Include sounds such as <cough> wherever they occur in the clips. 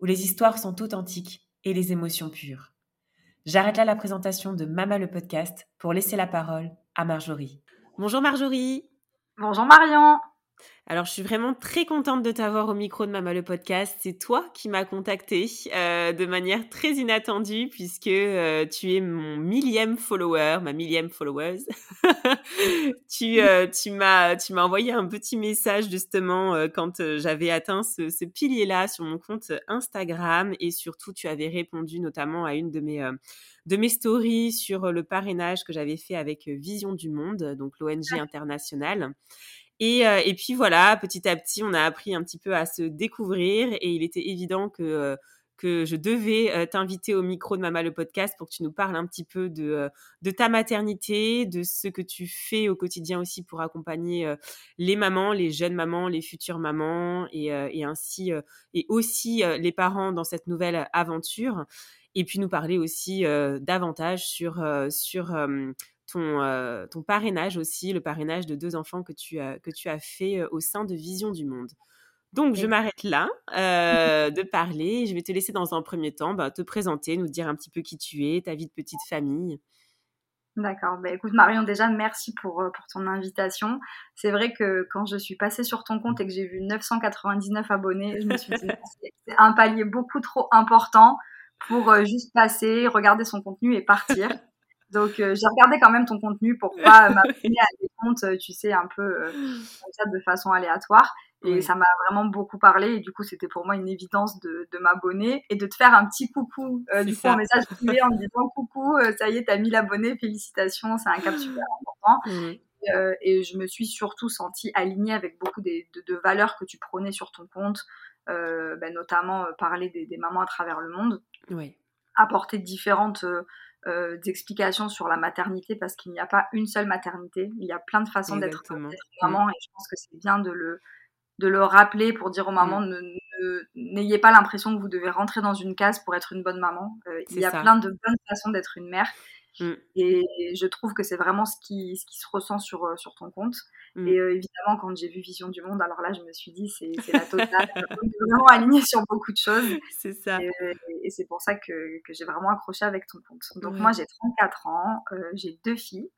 où les histoires sont authentiques et les émotions pures. J'arrête là la présentation de Mama le podcast pour laisser la parole à Marjorie. Bonjour Marjorie. Bonjour Marion. Alors, je suis vraiment très contente de t'avoir au micro de Mama le podcast. C'est toi qui m'as contactée euh, de manière très inattendue puisque euh, tu es mon millième follower, ma millième followers. <laughs> tu euh, tu m'as tu m'as envoyé un petit message justement quand j'avais atteint ce, ce pilier-là sur mon compte Instagram et surtout tu avais répondu notamment à une de mes de mes stories sur le parrainage que j'avais fait avec Vision du Monde, donc l'ONG internationale. Et, euh, et, puis voilà, petit à petit, on a appris un petit peu à se découvrir et il était évident que, euh, que je devais euh, t'inviter au micro de Mama le podcast pour que tu nous parles un petit peu de, de ta maternité, de ce que tu fais au quotidien aussi pour accompagner les mamans, les jeunes mamans, les futures mamans et, et ainsi et aussi les parents dans cette nouvelle aventure. Et puis nous parler aussi davantage sur, sur ton, euh, ton parrainage aussi, le parrainage de deux enfants que tu as, que tu as fait euh, au sein de Vision du Monde. Donc, je m'arrête là euh, <laughs> de parler. Je vais te laisser dans un premier temps bah, te présenter, nous dire un petit peu qui tu es, ta vie de petite famille. D'accord. Bah, écoute, Marion, déjà, merci pour, pour ton invitation. C'est vrai que quand je suis passée sur ton compte et que j'ai vu 999 abonnés, je me suis dit, <laughs> c'est un palier beaucoup trop important pour juste passer, regarder son contenu et partir. Donc euh, j'ai regardé quand même ton contenu pour pas <laughs> m'abonner à des comptes, euh, tu sais, un peu euh, de façon aléatoire. Et ça m'a vraiment beaucoup parlé. Et du coup, c'était pour moi une évidence de, de m'abonner et de te faire un petit coucou. du coup, un message privé en me disant coucou, ça y est, t'as 1000 abonnés, félicitations, c'est un cap super important. Et, et, je me suis surtout sentie alignée avec beaucoup des, de, de, valeurs que tu prônais sur ton compte, ben, notamment parler des, des, mamans à travers le monde. Oui. Apporter différentes euh, d'explications sur la maternité parce qu'il n'y a pas une seule maternité. Il y a plein de façons d'être maman et je pense que c'est bien de le, de le rappeler pour dire aux mamans mm. n'ayez pas l'impression que vous devez rentrer dans une case pour être une bonne maman. Euh, il y a plein de bonnes façons d'être une mère. Mm. Et je trouve que c'est vraiment ce qui, ce qui se ressent sur, euh, sur ton compte. Mm. Et euh, évidemment, quand j'ai vu Vision du Monde, alors là, je me suis dit, c'est la totale. <laughs> on est vraiment aligné sur beaucoup de choses. C'est ça. Et, c'est pour ça que, que j'ai vraiment accroché avec ton compte. Donc, moi, j'ai 34 ans, j'ai deux filles.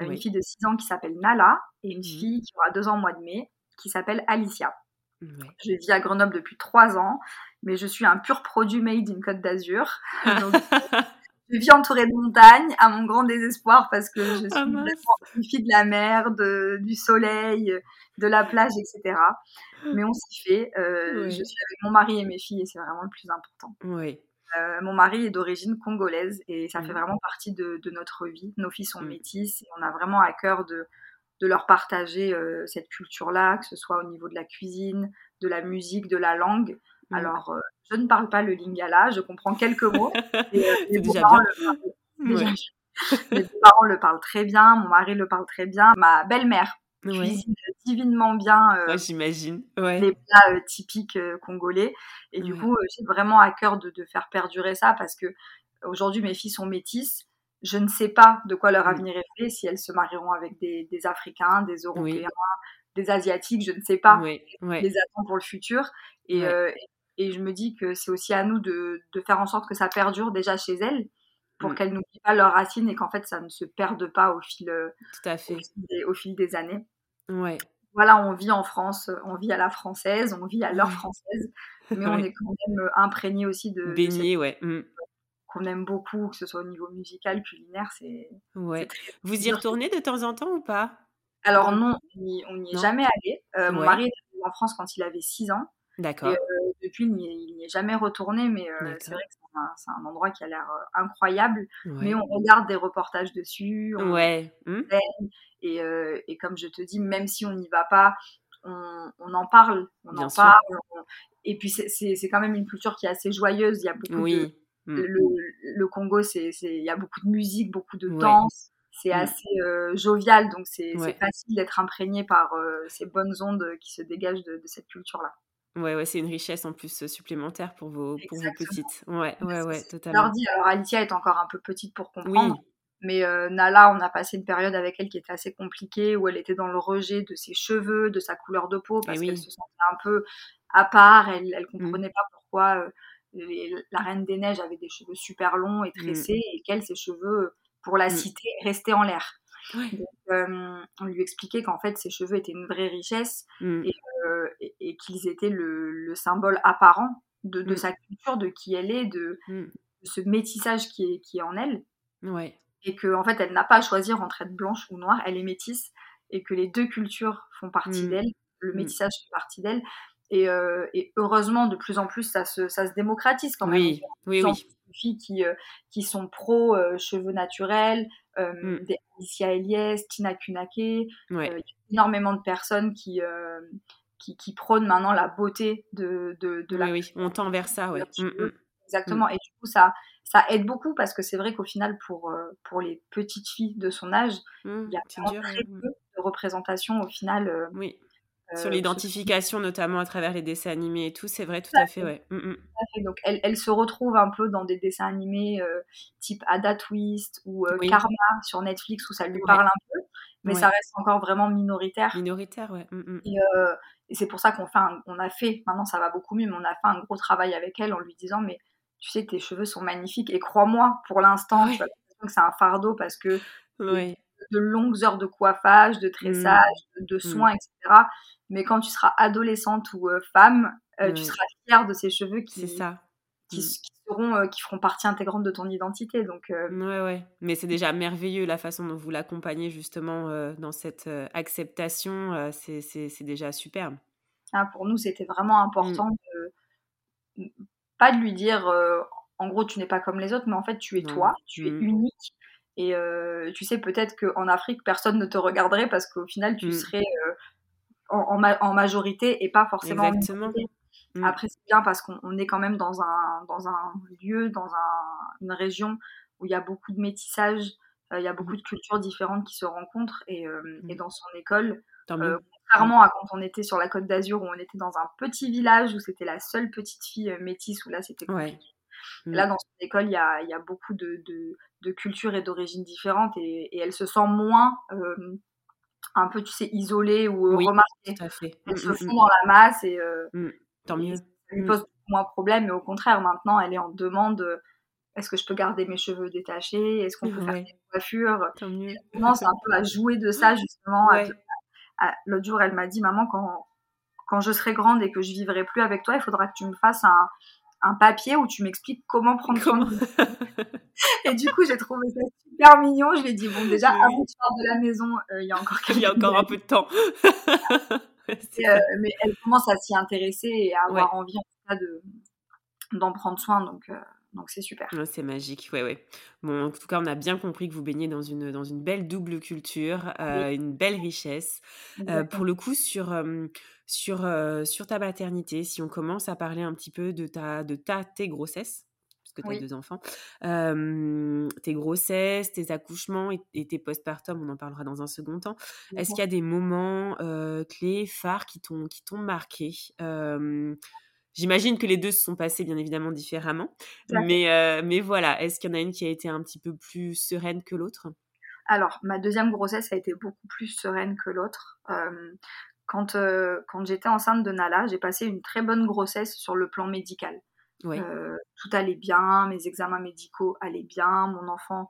Une fille de 6 ans qui s'appelle Nala et une mmh. fille qui aura 2 ans au mois de mai qui s'appelle Alicia. Je vis à Grenoble depuis 3 ans, mais je suis un pur produit made in Côte d'Azur. <laughs> je vis entourée de montagnes, à mon grand désespoir, parce que je ah, suis une fille de la mer, de, du soleil, de la plage, etc. Mais on s'y fait. Euh, je suis avec mon mari et mes filles, et c'est vraiment le plus important. Oui. Euh, mon mari est d'origine congolaise, et ça fait mmh. vraiment partie de, de, notre vie. Nos filles sont mmh. métisses, et on a vraiment à cœur de, de leur partager euh, cette culture-là, que ce soit au niveau de la cuisine, de la musique, de la langue. Mmh. Alors, je ne parle pas le lingala, je comprends quelques mots. <laughs> Et, euh, parents le parlent, très bien, mon mari le parle très bien, ma belle-mère cuisine divinement bien euh, j'imagine. Les plats typiques congolais. Et du coup, j'ai vraiment à cœur de, faire perdurer ça parce que aujourd'hui, mes filles sont métisses. Je ne sais pas de quoi leur avenir est fait, si elles se marieront avec des, Africains, des Européens, des Asiatiques, je ne sais pas. les attends pour le futur. Et, et je me dis que c'est aussi à nous de, de, faire en sorte que ça perdure déjà chez elles pour mm. qu'elles n'oublient pas leurs racines et qu'en fait ça ne se perde pas au fil, Tout à fait. Au, fil des, années. Ouais. voilà, on vit en France, on vit à la française, on vit à l'heure française, <laughs> mais on est quand même imprégné aussi de. Baigné, ouais. Mmh. Qu'on aime beaucoup, que ce soit au niveau musical, culinaire, c'est. Ouais. Vous y retournez de temps en temps ou pas? Alors non, on n'y est jamais allé. mon mari est en France quand il avait 6 ans. D'accord. Et depuis, il n'y est, jamais retourné, mais c'est vrai que c'est un, endroit qui a l'air incroyable. Mais on regarde des reportages dessus. ouais. Mmh. Et, et, comme je te dis, même si on n'y va pas, on, en parle. On en parle. et puis, c'est quand même une culture qui est assez joyeuse. Il y a beaucoup oui. de. Mmh. Le, le, Congo, c'est il y a beaucoup de musique, beaucoup de danse. C'est mmh. assez jovial, donc c'est facile d'être imprégné par ces bonnes ondes qui se dégagent de cette culture-là. Ouais, ouais, c'est une richesse en plus supplémentaire pour vos, pour vos petites. Ouais, ouais, ouais, totalement. Alors, Alicia est encore un peu petite pour comprendre. Mais Nala, on a passé une période avec elle qui était assez compliquée, où elle était dans le rejet de ses cheveux, de sa couleur de peau, parce qu'elle se sentait un peu à part. Elle ne mmh. comprenait pas pourquoi la Reine des Neiges avait des cheveux super longs et mmh. tressés, et qu'elle, ses cheveux, pour la mmh. cité, restaient en l'air. On lui expliquait qu'en fait, ses cheveux étaient une vraie richesse, et et, qu'ils étaient le, symbole apparent de, mm. sa culture, de qui elle est, de, mm. ce métissage qui est, qui est en elle. Ouais. Et qu'en en fait, elle n'a pas à choisir entre être blanche ou noire, elle est métisse, et que les deux cultures font partie d'elle, le métissage fait partie d'elle. Et, euh, et, heureusement, de plus en plus, ça se, ça se démocratise quand même. Oui, oui, oui. filles qui, euh, qui sont pro euh, cheveux naturels, des Alicia Eliès, Tina Kunake. Il y a énormément de personnes qui, qui, qui prône maintenant la beauté de, de, de la. Oui, on tend vers ça, oui. Mmh, mmh. Exactement. Et du coup, ça, ça aide beaucoup parce que c'est vrai qu'au final, pour, euh, pour les petites filles de son âge, il y a très peu de représentation au final. Euh, oui. Euh, sur l'identification, notamment à travers les dessins animés et tout, c'est vrai, tout, à fait, ouais. Donc, elle, elle, se retrouve un peu dans des dessins animés type Ada Twist ou Karma sur Netflix où ça lui parle un peu, mais ça reste encore vraiment minoritaire. Minoritaire, ouais. Et, et c'est pour ça qu'on fait on a fait, maintenant ça va beaucoup mieux, mais on a fait un gros travail avec elle en lui disant, mais tu sais, tes cheveux sont magnifiques. Et crois-moi, pour l'instant, je que c'est un fardeau parce que de, longues heures de coiffage, de tressage, mmh. de, mmh. soins, etc. Mais quand tu seras adolescente ou euh, femme, euh, tu seras fière de ces cheveux qui, ça. Qui, mmh. seront, euh, qui feront partie intégrante de ton identité. Donc, Ouais, ouais. Mais c'est déjà merveilleux la façon dont vous l'accompagnez justement dans cette acceptation. c'est déjà superbe. Ah, pour nous, c'était vraiment important de pas de lui dire en gros tu n'es pas comme les autres, mais en fait tu es toi, tu es mmh. unique. Et tu sais peut-être qu'en Afrique personne ne te regarderait parce qu'au final tu mmh. serais en, en, majorité et pas forcément. Exactement. Mmh. Après c'est bien parce qu'on est quand même dans un, dans un lieu, dans un, une région où il y a beaucoup de métissage, il y a beaucoup de cultures différentes qui se rencontrent et, et dans son école. Contrairement à quand on était sur la côte d'Azur où on était dans un petit village où c'était la seule petite fille euh, métisse où là c'était compliqué. Là, mm. dans son école, il y a, y a, beaucoup de, de, de cultures et d'origines différentes et, et, elle se sent moins euh, un peu, tu sais, isolée ou euh, remarquée. Tout à fait. Elle mm, se mm, fond dans la masse et, Tant mieux. ça lui pose moins de problème, mais au contraire, maintenant, elle est en demande est-ce que je peux garder mes cheveux détachés? Est-ce qu'on peut faire des coiffures? Elle commence un peu à jouer de ça, justement, l'autre jour, elle m'a dit, maman, quand, quand je serai grande et que je vivrai plus avec toi, il faudra que tu me fasses un, un papier où tu m'expliques comment prendre soin de <laughs> Et du coup, j'ai trouvé ça super mignon. Je lui ai dit, bon, déjà, avant de faire de la maison, euh, il y a encore Il y a encore un peu de temps. <laughs> Euh, mais elle commence à s'y intéresser et à avoir envie, en tout cas, de, d'en prendre soin. Donc, euh, donc c'est super. c'est magique, ouais, ouais. Bon, en tout cas, on a bien compris que vous baignez dans une, dans une belle double culture, euh, une belle richesse. Euh, pour le coup, sur, sur, euh, sur ta maternité, si on commence à parler un petit peu de ta, de ta tes grossesses, parce que tu as deux enfants, tes grossesses, tes accouchements et, tes postpartum, on en parlera dans un second temps. Est-ce qu'il y a des moments clés, phares qui t'ont marqué J'imagine que les deux se sont passés bien évidemment différemment. Mais, euh, mais voilà, est-ce qu'il y en a une qui a été un petit peu plus sereine que l'autre? Alors, ma deuxième grossesse a été beaucoup plus sereine que l'autre. quand euh, quand j'étais enceinte de Nala, j'ai passé une très bonne grossesse sur le plan médical. Tout allait bien, mes examens médicaux allaient bien, mon enfant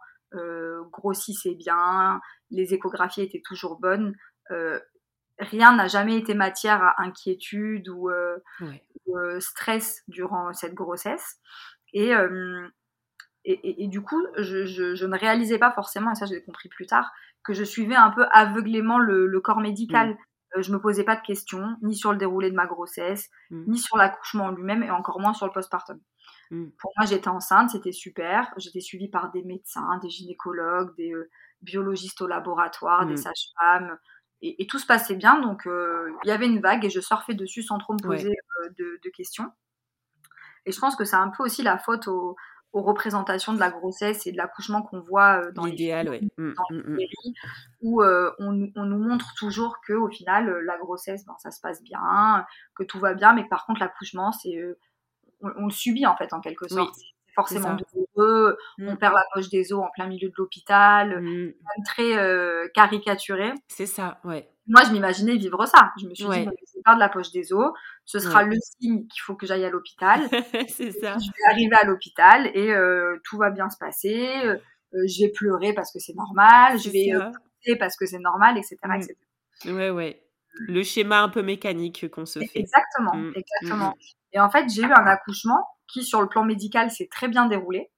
grossissait bien, les échographies étaient toujours bonnes rien n'a jamais été matière à inquiétude ou, stress durant cette grossesse. Et, et, du coup, je, ne réalisais pas forcément, et ça j'ai compris plus tard, que je suivais un peu aveuglément le, corps médical. Mm. Euh, je me posais pas de questions, ni sur le déroulé de ma grossesse, mm. ni sur l'accouchement lui-même, et encore moins sur le postpartum. Mm. Pour moi, j'étais enceinte, c'était super. J'étais suivie par des médecins, des gynécologues, des euh, biologistes au laboratoire, des sages-femmes, et, tout se passait bien. Donc, euh, il y avait une vague et je surfais dessus sans trop me poser de, de, questions. Et je pense que c'est un peu aussi la faute au, aux représentations de la grossesse et de l'accouchement qu'on voit euh, dans l'idéal, les, mmh, dans les mmh, séries, où euh, on, nous montre toujours que au final euh, la grossesse, ben, ça se passe bien, que tout va bien, mais que par contre l'accouchement, c'est on, le subit en fait en quelque sorte. Forcément douloureux, on perd la poche des os en plein milieu de l'hôpital, très caricaturé. C'est ça, ouais moi, je m'imaginais vivre ça. Je me suis dit, pas de la poche des os. Ce sera le signe qu'il faut que j'aille à l'hôpital. <laughs> c'est ça. Je vais arriver à l'hôpital et euh, tout va bien se passer. Euh, je vais pleurer parce que c'est normal. Je vais euh, parce que c'est normal, etc., mmh. Ouais, ouais. Le schéma un peu mécanique qu'on se fait. Exactement, mmh. exactement. Mmh. Et en fait, j'ai eu un accouchement qui, sur le plan médical, s'est très bien déroulé.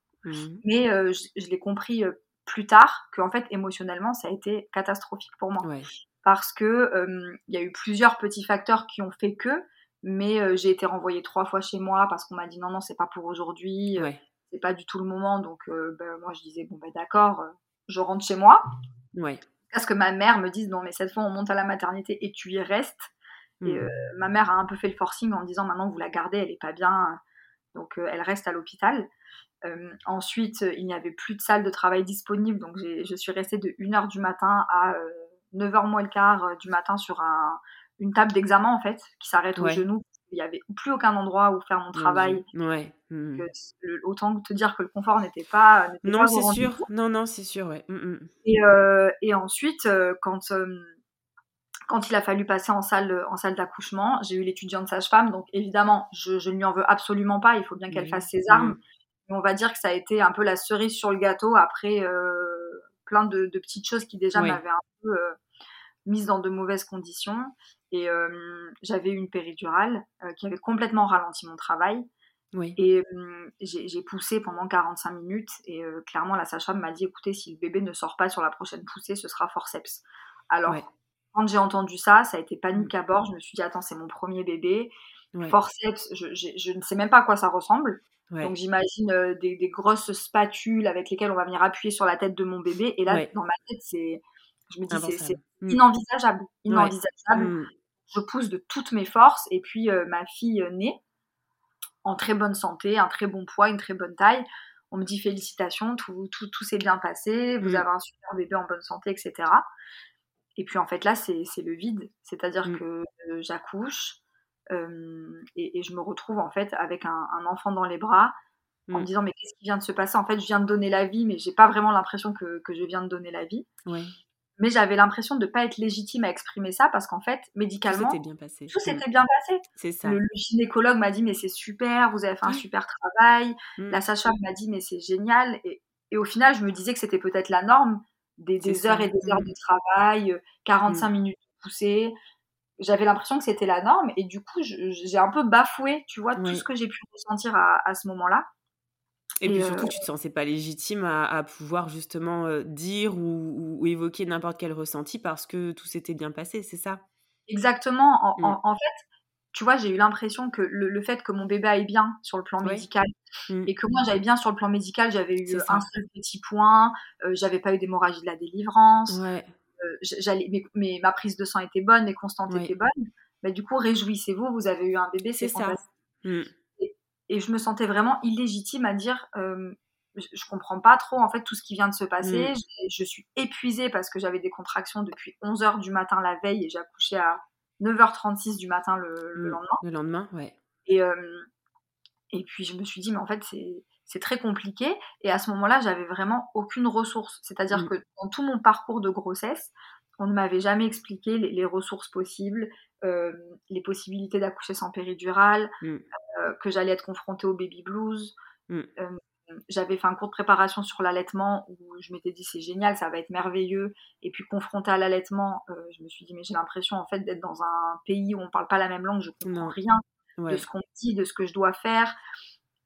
Mais euh, je, je l'ai compris plus tard que, en fait, émotionnellement, ça a été catastrophique pour moi. Ouais parce que il y a eu plusieurs petits facteurs qui ont fait que, mais j'ai été renvoyée trois fois chez moi parce qu'on m'a dit non non c'est pas pour aujourd'hui, c'est pas du tout le moment, donc ben, moi je disais bon ben d'accord, je rentre chez moi. Ouais. Parce que ma mère me dise non mais cette fois on monte à la maternité et tu y restes. Et mmh. ma mère a un peu fait le forcing en disant maintenant vous la gardez, elle est pas bien, donc elle reste à l'hôpital. ensuite, il n'y avait plus de salle de travail disponible, donc je suis restée de 1h du matin à 9h moins le quart euh, du matin sur un, une table d'examen en fait qui s'arrête au genou. Il n'y avait plus aucun endroit où faire mon travail. Ouais. Mmh. autant te dire que le confort n'était pas. Non, c'est sûr. Non, non, c'est sûr. Ouais. Mmh. Et, euh, et, ensuite, euh, quand, quand il a fallu passer en salle, en salle d'accouchement, j'ai eu l'étudiante sage-femme. Donc évidemment, je, ne lui en veux absolument pas. Il faut bien qu'elle fasse ses armes. Mais on va dire que ça a été un peu la cerise sur le gâteau après plein de, petites choses qui déjà m'avaient un peu euh, mise dans de mauvaises conditions. Et euh, j'avais eu une péridurale euh, qui avait complètement ralenti mon travail. Et j'ai poussé pendant 45 minutes et clairement la sage-femme m'a dit écoutez si le bébé ne sort pas sur la prochaine poussée ce sera forceps. Alors quand j'ai entendu ça ça a été panique à bord. Je me suis dit attends c'est mon premier bébé. Forceps je, je, ne sais même pas à quoi ça ressemble. Donc j'imagine euh, des, grosses spatules avec lesquelles on va venir appuyer sur la tête de mon bébé. Et là, dans ma tête, c'est, je me dis, c'est mmh. inenvisageable, inenvisageable. Mmh. Je pousse de toutes mes forces. Et puis euh, ma fille euh, naît en très bonne santé, un très bon poids, une très bonne taille. On me dit félicitations, tout, tout, tout s'est bien passé, vous mmh. avez un super bébé en bonne santé, etc. Et puis en fait là, c'est le vide. C'est-à-dire que j'accouche, et, je me retrouve en fait avec un, enfant dans les bras en me mmh. disant mais qu'est-ce qui vient de se passer? En fait, je viens de donner la vie, mais j'ai pas vraiment l'impression que, je viens de donner la vie. Mais j'avais l'impression de pas être légitime à exprimer ça parce qu'en fait, médicalement, tout s'était bien passé. Tout s'était bien passé. C'est ça. Le, gynécologue m'a dit mais c'est super, vous avez fait un super travail. Mmh. La sage-femme m'a dit mais c'est génial. Et, au final, je me disais que c'était peut-être la norme des, heures et des heures mmh. de travail, 45 minutes poussées j'avais l'impression que c'était la norme et du coup j'ai un peu bafoué tu vois tout ce que j'ai pu ressentir à, ce moment-là. Et, puis surtout euh tu te sentais pas légitime à, pouvoir justement euh, dire ou, évoquer n'importe quel ressenti parce que tout s'était bien passé c'est ça? Exactement. En, mmh. fait tu vois j'ai eu l'impression que le, fait que mon bébé aille bien sur le plan médical mmh. et que moi j'aille bien sur le plan médical j'avais eu un seul petit point euh, j'avais pas eu d'hémorragie de la délivrance ouais j'allais, mais, ma prise de sang était bonne, mes constantes étaient bonnes. Mais du coup, réjouissez-vous, vous avez eu un bébé, c'est ça. Mmh. Et, je me sentais vraiment illégitime à dire, je, comprends pas trop en fait tout ce qui vient de se passer. Mmh. Je, suis épuisée parce que j'avais des contractions depuis 11h du matin la veille et j'ai accouché à 9h36 du matin le, mmh. lendemain. Le lendemain, ouais. Et, et puis je me suis dit, mais en fait, c'est très compliqué. Et à ce moment-là, j'avais vraiment aucune ressource. C'est-à-dire mmh. que dans tout mon parcours de grossesse, on ne m'avait jamais expliqué les, ressources possibles, euh, les possibilités d'accoucher sans péridurale, mmh. euh, que j'allais être confrontée au baby blues. Euh, j'avais fait un cours de préparation sur l'allaitement où je m'étais dit c'est génial, ça va être merveilleux. Et puis confronté à l'allaitement, euh, je me suis dit mais j'ai l'impression en fait d'être dans un pays où on parle pas la même langue, je comprends rien de ce qu'on dit, de ce que je dois faire.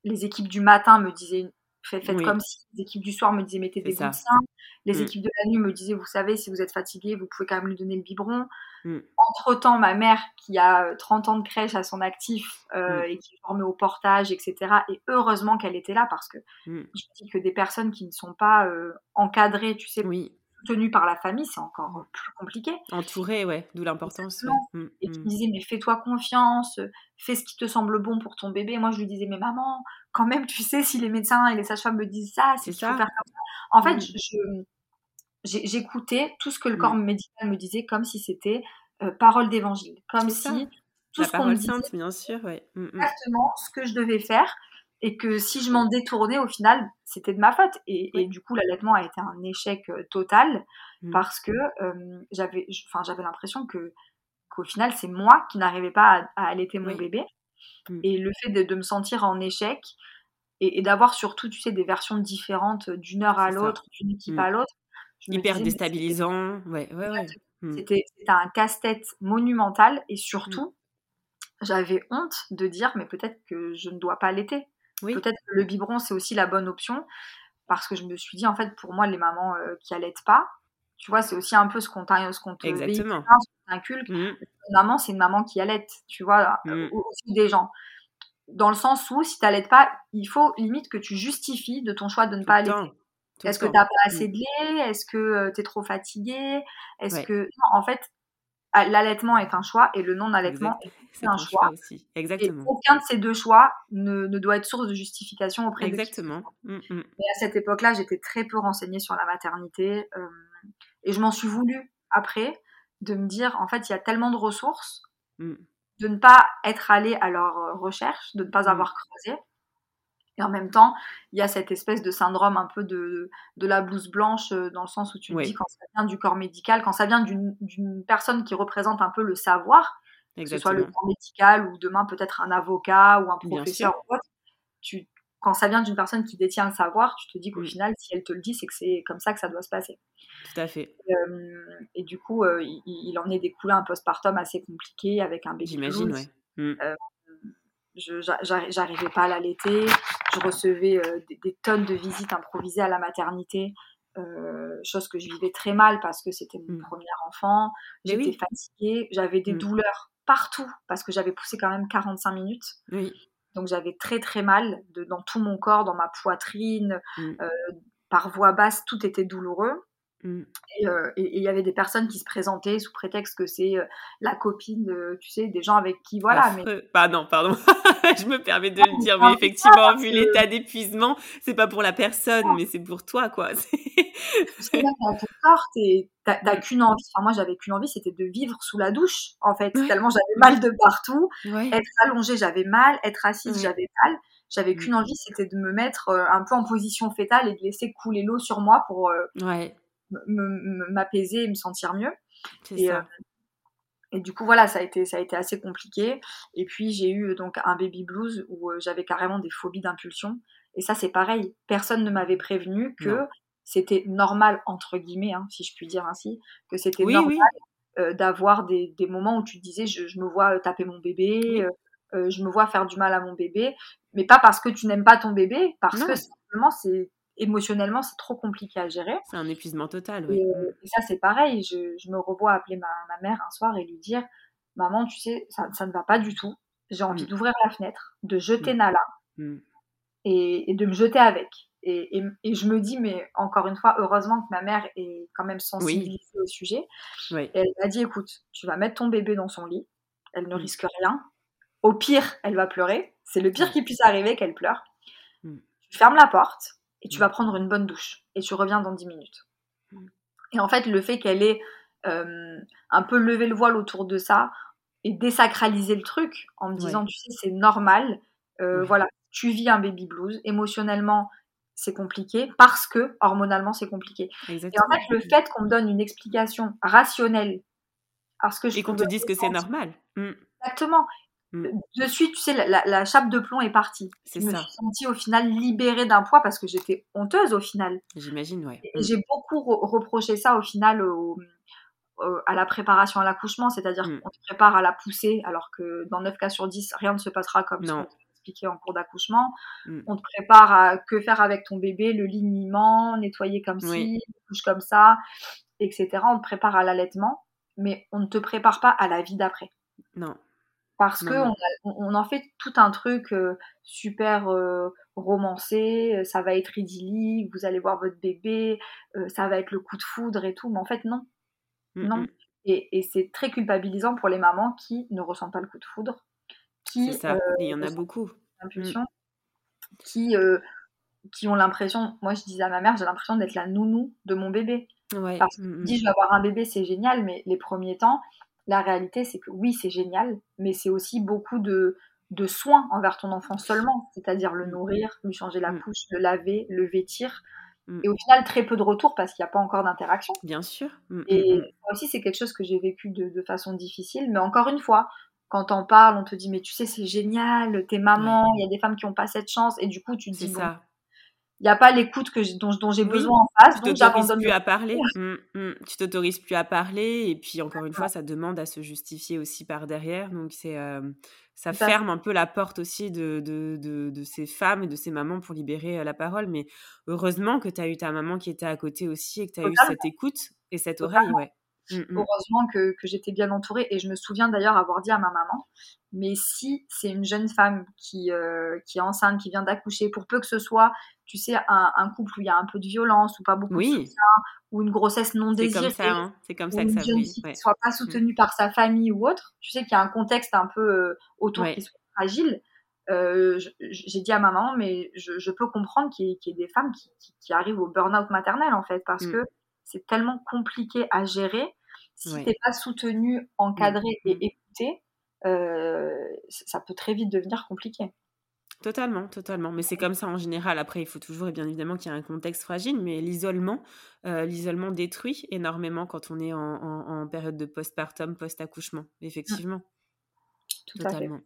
Les équipes du matin me disaient faites, comme si les équipes du soir me disaient mettez des bouts Les mm. équipes de la nuit me disaient vous savez si vous êtes fatigué vous pouvez quand même lui donner le biberon. Mm. Entre temps ma mère qui a 30 euh, ans de crèche à son actif euh, mm. et qui est formée au portage etc. Et heureusement qu'elle était là parce que je dis que des personnes qui ne sont pas euh, encadrées tu sais oui tenu par la famille, c'est encore plus compliqué. Entouré, ouais, d'où l'importance. Mm, et qui me mm. disait, mais fais-toi confiance, fais ce qui te semble bon pour ton bébé. moi, je lui disais, mais maman, quand même, tu sais, si les médecins et les sages-femmes me disent ça, c'est ça. Faire comme ça. En fait, mm. j'écoutais tout ce que le corps médical me disait comme si c'était euh, parole d'évangile, comme si tout ce qu'on me disait, bien sûr, ouais. exactement ce que je devais faire et que si je m'en détournais, au final, c'était de ma faute. Et, du coup, l'allaitement a été un échec euh, total mmh. parce que euh, j'avais, enfin, j'avais l'impression que qu'au final, c'est moi qui n'arrivais pas à, allaiter mon bébé. Mmh. Et le fait de, me sentir en échec et, d'avoir surtout, tu sais, des versions différentes d'une heure à l'autre, d'une équipe mmh. à l'autre. Hyper déstabilisant. Ouais, ouais, ouais. C'était un casse-tête monumental et surtout, j'avais honte de dire, mais peut-être que je ne dois pas allaiter. Peut-être que le biberon, c'est aussi la bonne option. Parce que je me suis dit, en fait, pour moi, les mamans euh, qui allaitent pas, tu vois, c'est aussi un peu ce qu'on ce qu'on te Exactement. inculque. Mmh. Une maman, c'est une maman qui allaite, tu vois, mmh. aussi des gens. Dans le sens où, si tu n'allaites pas, il faut limite que tu justifies de ton choix de ne pas allaiter. Est-ce que tu n'as pas assez mmh. de lait? Est-ce que euh, tu es trop fatigué Est-ce que. Non, en fait, l'allaitement est un choix et le non-allaitement est un, choix. aussi. Exactement. Et aucun de ces deux choix ne, ne, doit être source de justification auprès Exactement. de Exactement. Mm, mm. à cette époque-là, j'étais très peu renseignée sur la maternité euh, et je m'en suis voulu après de me dire en fait, il y a tellement de ressources mm. de ne pas être allée à leur recherche, de ne pas avoir creusé et en même temps, il y a cette espèce de syndrome un peu de, de la blouse blanche, euh, dans le sens où tu me dis quand ça vient du corps médical, quand ça vient d'une personne qui représente un peu le savoir, que ce soit le corps médical ou demain peut-être un avocat ou un professeur ou autre, tu, quand ça vient d'une personne qui détient le savoir, tu te dis qu'au final, si elle te le dit, c'est que c'est comme ça que ça doit se passer. Tout à fait. Et, euh, du coup, euh, il, en est découlé un postpartum assez compliqué avec un baby J'imagine, ouais. Mmh j'arrivais pas à l'allaiter. Je recevais euh, des, tonnes de visites improvisées à la maternité, euh, chose que je vivais très mal parce que c'était mon mmh. premier enfant. J'étais fatiguée, j'avais des mmh. douleurs partout parce que j'avais poussé quand même 45 minutes. Oui. Donc j'avais très très mal de, dans tout mon corps, dans ma poitrine, mmh. euh, par voix basse, tout était douloureux. Mm. Euh, et il y avait des personnes qui se présentaient sous prétexte que c'est euh, la copine, tu sais, des gens avec qui, voilà. Mais... Bah non, pardon, <laughs> je me permets de le dire, mais effectivement, vu l'état d'épuisement, c'est pas pour la personne, mais c'est pour toi, quoi. <laughs> Parce que là, ton corps, t'as qu'une envie, enfin moi j'avais qu'une envie, c'était de vivre sous la douche, en fait, tellement j'avais mal de partout. Être allongée, j'avais mal, être assise, j'avais mal. J'avais mm. qu'une envie, c'était de me mettre euh, un peu en position fétale et de laisser couler l'eau sur moi pour, ouais m'apaiser et me sentir mieux. Et, euh, et, du coup, voilà, ça a été, ça a été assez compliqué. Et puis, j'ai eu donc un baby blues où euh, j'avais carrément des phobies d'impulsion. Et ça, c'est pareil. Personne ne m'avait prévenu que c'était normal, entre guillemets, hein, si je puis dire ainsi, que c'était normal euh, d'avoir des, des, moments où tu disais, je, me vois taper mon bébé, je me vois faire du mal à mon bébé. Mais pas parce que tu n'aimes pas ton bébé, parce que simplement, c'est émotionnellement, c'est trop compliqué à gérer. C'est un épuisement total. Oui. Et, ça, c'est pareil. Je, me revois appeler ma, mère un soir et lui dire Maman, tu sais, ça, ne va pas du tout. J'ai envie mm. d'ouvrir la fenêtre, de jeter mm. Nala mm. Et, de me jeter avec. Et, je me dis, mais encore une fois, heureusement que ma mère est quand même sensibilisée au sujet. elle m'a dit Écoute, tu vas mettre ton bébé dans son lit. Elle ne risque rien. Au pire, elle va pleurer. C'est le pire qui puisse arriver qu'elle pleure. Tu fermes la porte et tu vas prendre une bonne douche et tu reviens dans 10 minutes. Mm. Et en fait, le fait qu'elle ait euh, un peu levé le voile autour de ça et désacraliser le truc en me disant, tu sais, c'est normal, euh, voilà, tu vis un baby blues, émotionnellement, c'est compliqué parce que hormonalement, c'est compliqué. Et en fait, le fait qu'on me donne une explication rationnelle, parce que je et qu'on te dise que c'est normal. Mm. Exactement. Mmh. De suite, tu sais, la, la, chape de plomb est partie. C'est Je me suis sentie au final libérée d'un poids parce que j'étais honteuse au final. J'imagine, ouais. Et Mmh. j'ai beaucoup re- reproché ça au final au- au- à la préparation à l'accouchement, c'est-à-dire Mm. qu'on te prépare à la poussée, alors que dans 9 cas sur 10, rien ne se passera comme Non. expliqué en cours d'accouchement. Mm. On te prépare à que faire avec ton bébé, le lignement, nettoyer comme Oui. ci, couche comme ça, etc. On te prépare à l'allaitement, mais on ne te prépare pas à la vie d'après Non. Parce que non. on, en fait tout un truc euh, super euh, romancé, euh, ça va être idyllique, vous allez voir votre bébé, ça va être le coup de foudre et tout, mais en fait non, Mm, non. mm. Et, et c'est très culpabilisant pour les mamans qui ne ressentent pas le coup de foudre, qui C'est ça. il y en a beaucoup. qui qui ont l'impression, moi je disais à ma mère, j'ai l'impression d'être la nounou de mon bébé. Ouais. Parce que Mm, je dis je vais avoir un bébé, c'est génial, mais les premiers temps, la réalité c'est que oui, c'est génial, mais c'est aussi beaucoup de, de soins envers ton enfant seulement, c'est-à-dire le Mm. nourrir, lui changer la Mm. couche, le laver, le vêtir, Mm. et au final très peu de retour parce qu'il n'y a pas encore d'interaction. Bien sûr. Et ça aussi c'est quelque chose que j'ai vécu de, de façon difficile, mais encore une fois, quand on parle, on te dit mais tu sais c'est génial, t'es maman, il y a des femmes qui n'ont pas cette chance, et du coup tu te dis bon. Il n'y a pas l'écoute que dont, dont j'ai Oui, besoin en face, Tu donc t'autorises j'abandonne plus à parler. Mm, <laughs> mm. Tu t'autorises plus à parler. Et puis, encore une fois, ça demande à se justifier aussi par derrière. Donc, c'est, euh, ça ferme un peu la porte aussi de, de, de, de ces femmes et de ces mamans pour libérer euh, la parole. Mais heureusement que tu as eu ta maman qui était à côté aussi et que tu as eu cette écoute et cette Totalement. oreille. Ouais. Mm, mm. heureusement que, que j'étais bien entourée. Et je me souviens d'ailleurs avoir dit à ma maman, mais si c'est une jeune femme qui, euh, qui est enceinte, qui vient d'accoucher, pour peu que ce soit, tu sais, un, un couple où il y a un peu de violence ou pas beaucoup de Oui, soutien, ou une grossesse non c'est désirée, comme ça. Hein. C'est comme ça que une ça jeune fille Ouais. qui soit pas soutenue par sa famille ou autre, tu sais qu'il y a un contexte un peu euh, autour Ouais. qui soit fragile. Euh, j'ai dit à ma maman, mais je, je peux comprendre qu'il y, ait- qu'il y ait des femmes qui, qui- qui arrivent au burn-out maternel, en fait, parce Mm. que c'est tellement compliqué à gérer. Si Ouais. t'es pas soutenu, encadré Mm. et écouté, euh, ça peut très vite devenir compliqué. Totalement, totalement. Mais c'est comme ça en général. Après, il faut toujours, et bien évidemment, qu'il y a un contexte fragile, mais l'isolement, euh, l'isolement détruit énormément quand on est en, en- en période de postpartum, post-accouchement. Effectivement, Tout à fait. totalement.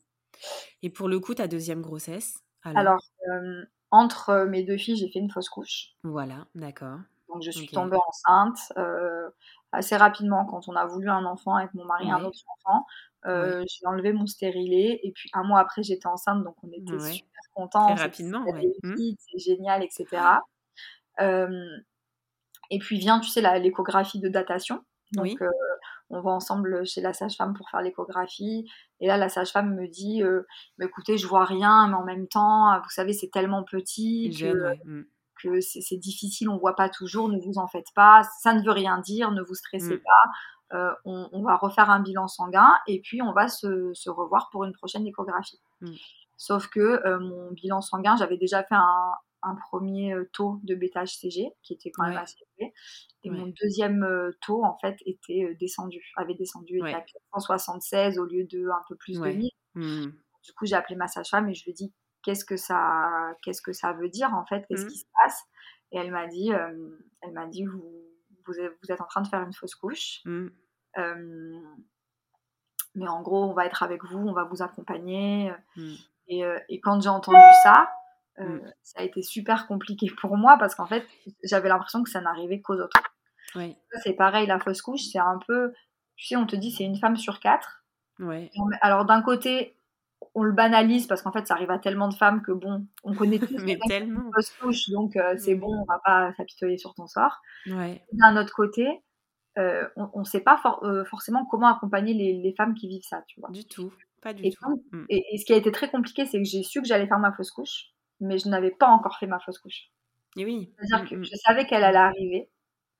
Et pour le coup, ta deuxième grossesse, alors, Alors, euh, entre mes deux filles, j'ai fait une fausse couche. voilà, d'accord. Donc, je suis tombée enceinte euh, assez rapidement quand on a voulu un enfant avec mon mari, un Ouais. autre enfant. Euh, J'ai enlevé mon stérilet et puis un mois après, j'étais enceinte, donc on était Ouais. super contents. Très rapidement, vite, c'est génial, etc. Euh, et puis vient, tu sais, l'échographie de datation. Donc, Oui. on va ensemble chez la sage-femme pour faire l'échographie. Et là, la sage-femme me dit Bah, écoutez, je vois rien, mais en même temps, vous savez, c'est tellement petit que, Jeune, ouais. hmm. Que c'est difficile, on voit pas toujours, ne vous en faites pas. Ça ne veut rien dire, ne vous stressez Mm. pas. Euh, on, on va refaire un bilan sanguin et puis on va se, se revoir pour une prochaine échographie. Mm. Sauf que euh, mon bilan sanguin, j'avais déjà fait un, un premier euh, taux de bêta-HCG qui était quand même assez élevé. Et Ouais. mon deuxième taux, en fait, était descendu, avait descendu, était à 476 au lieu de un peu plus de Ouais. 1000. Hmm. Du coup, j'ai appelé ma sage-femme et je lui ai dit qu'est-ce que ça, qu'est-ce que ça veut dire en fait, qu'est-ce Mhm. qui se passe? Et elle m'a dit, euh, elle m'a dit vous, vous êtes, en train de faire une fausse couche, euh, mais en gros, on va être avec vous, on va vous accompagner. Hmm. Et, et quand j'ai entendu ça, euh, ça a été super compliqué pour moi parce qu'en fait, j'avais l'impression que ça n'arrivait qu'aux autres. C'est pareil, la fausse couche, c'est un peu, tu sais, on te dit c'est une femme sur quatre. Ouais. Alors d'un côté, on le banalise parce qu'en fait, ça arrive à tellement de femmes que bon, on connaît tous <laughs> une tellement. fausse couche, donc euh, c'est Mm. bon, on va pas s'apitoyer sur ton sort. Ouais. D'un autre côté, euh, on ne sait pas for- euh, forcément comment accompagner les, les femmes qui vivent ça, tu vois. Du tout. Pas du Et, tout. Hmm. et- et ce qui a été très compliqué, c'est que j'ai su que j'allais faire ma fausse couche, mais je n'avais pas encore fait ma fausse couche. Et oui. C'est-à-dire Hmm, que je savais qu'elle allait arriver,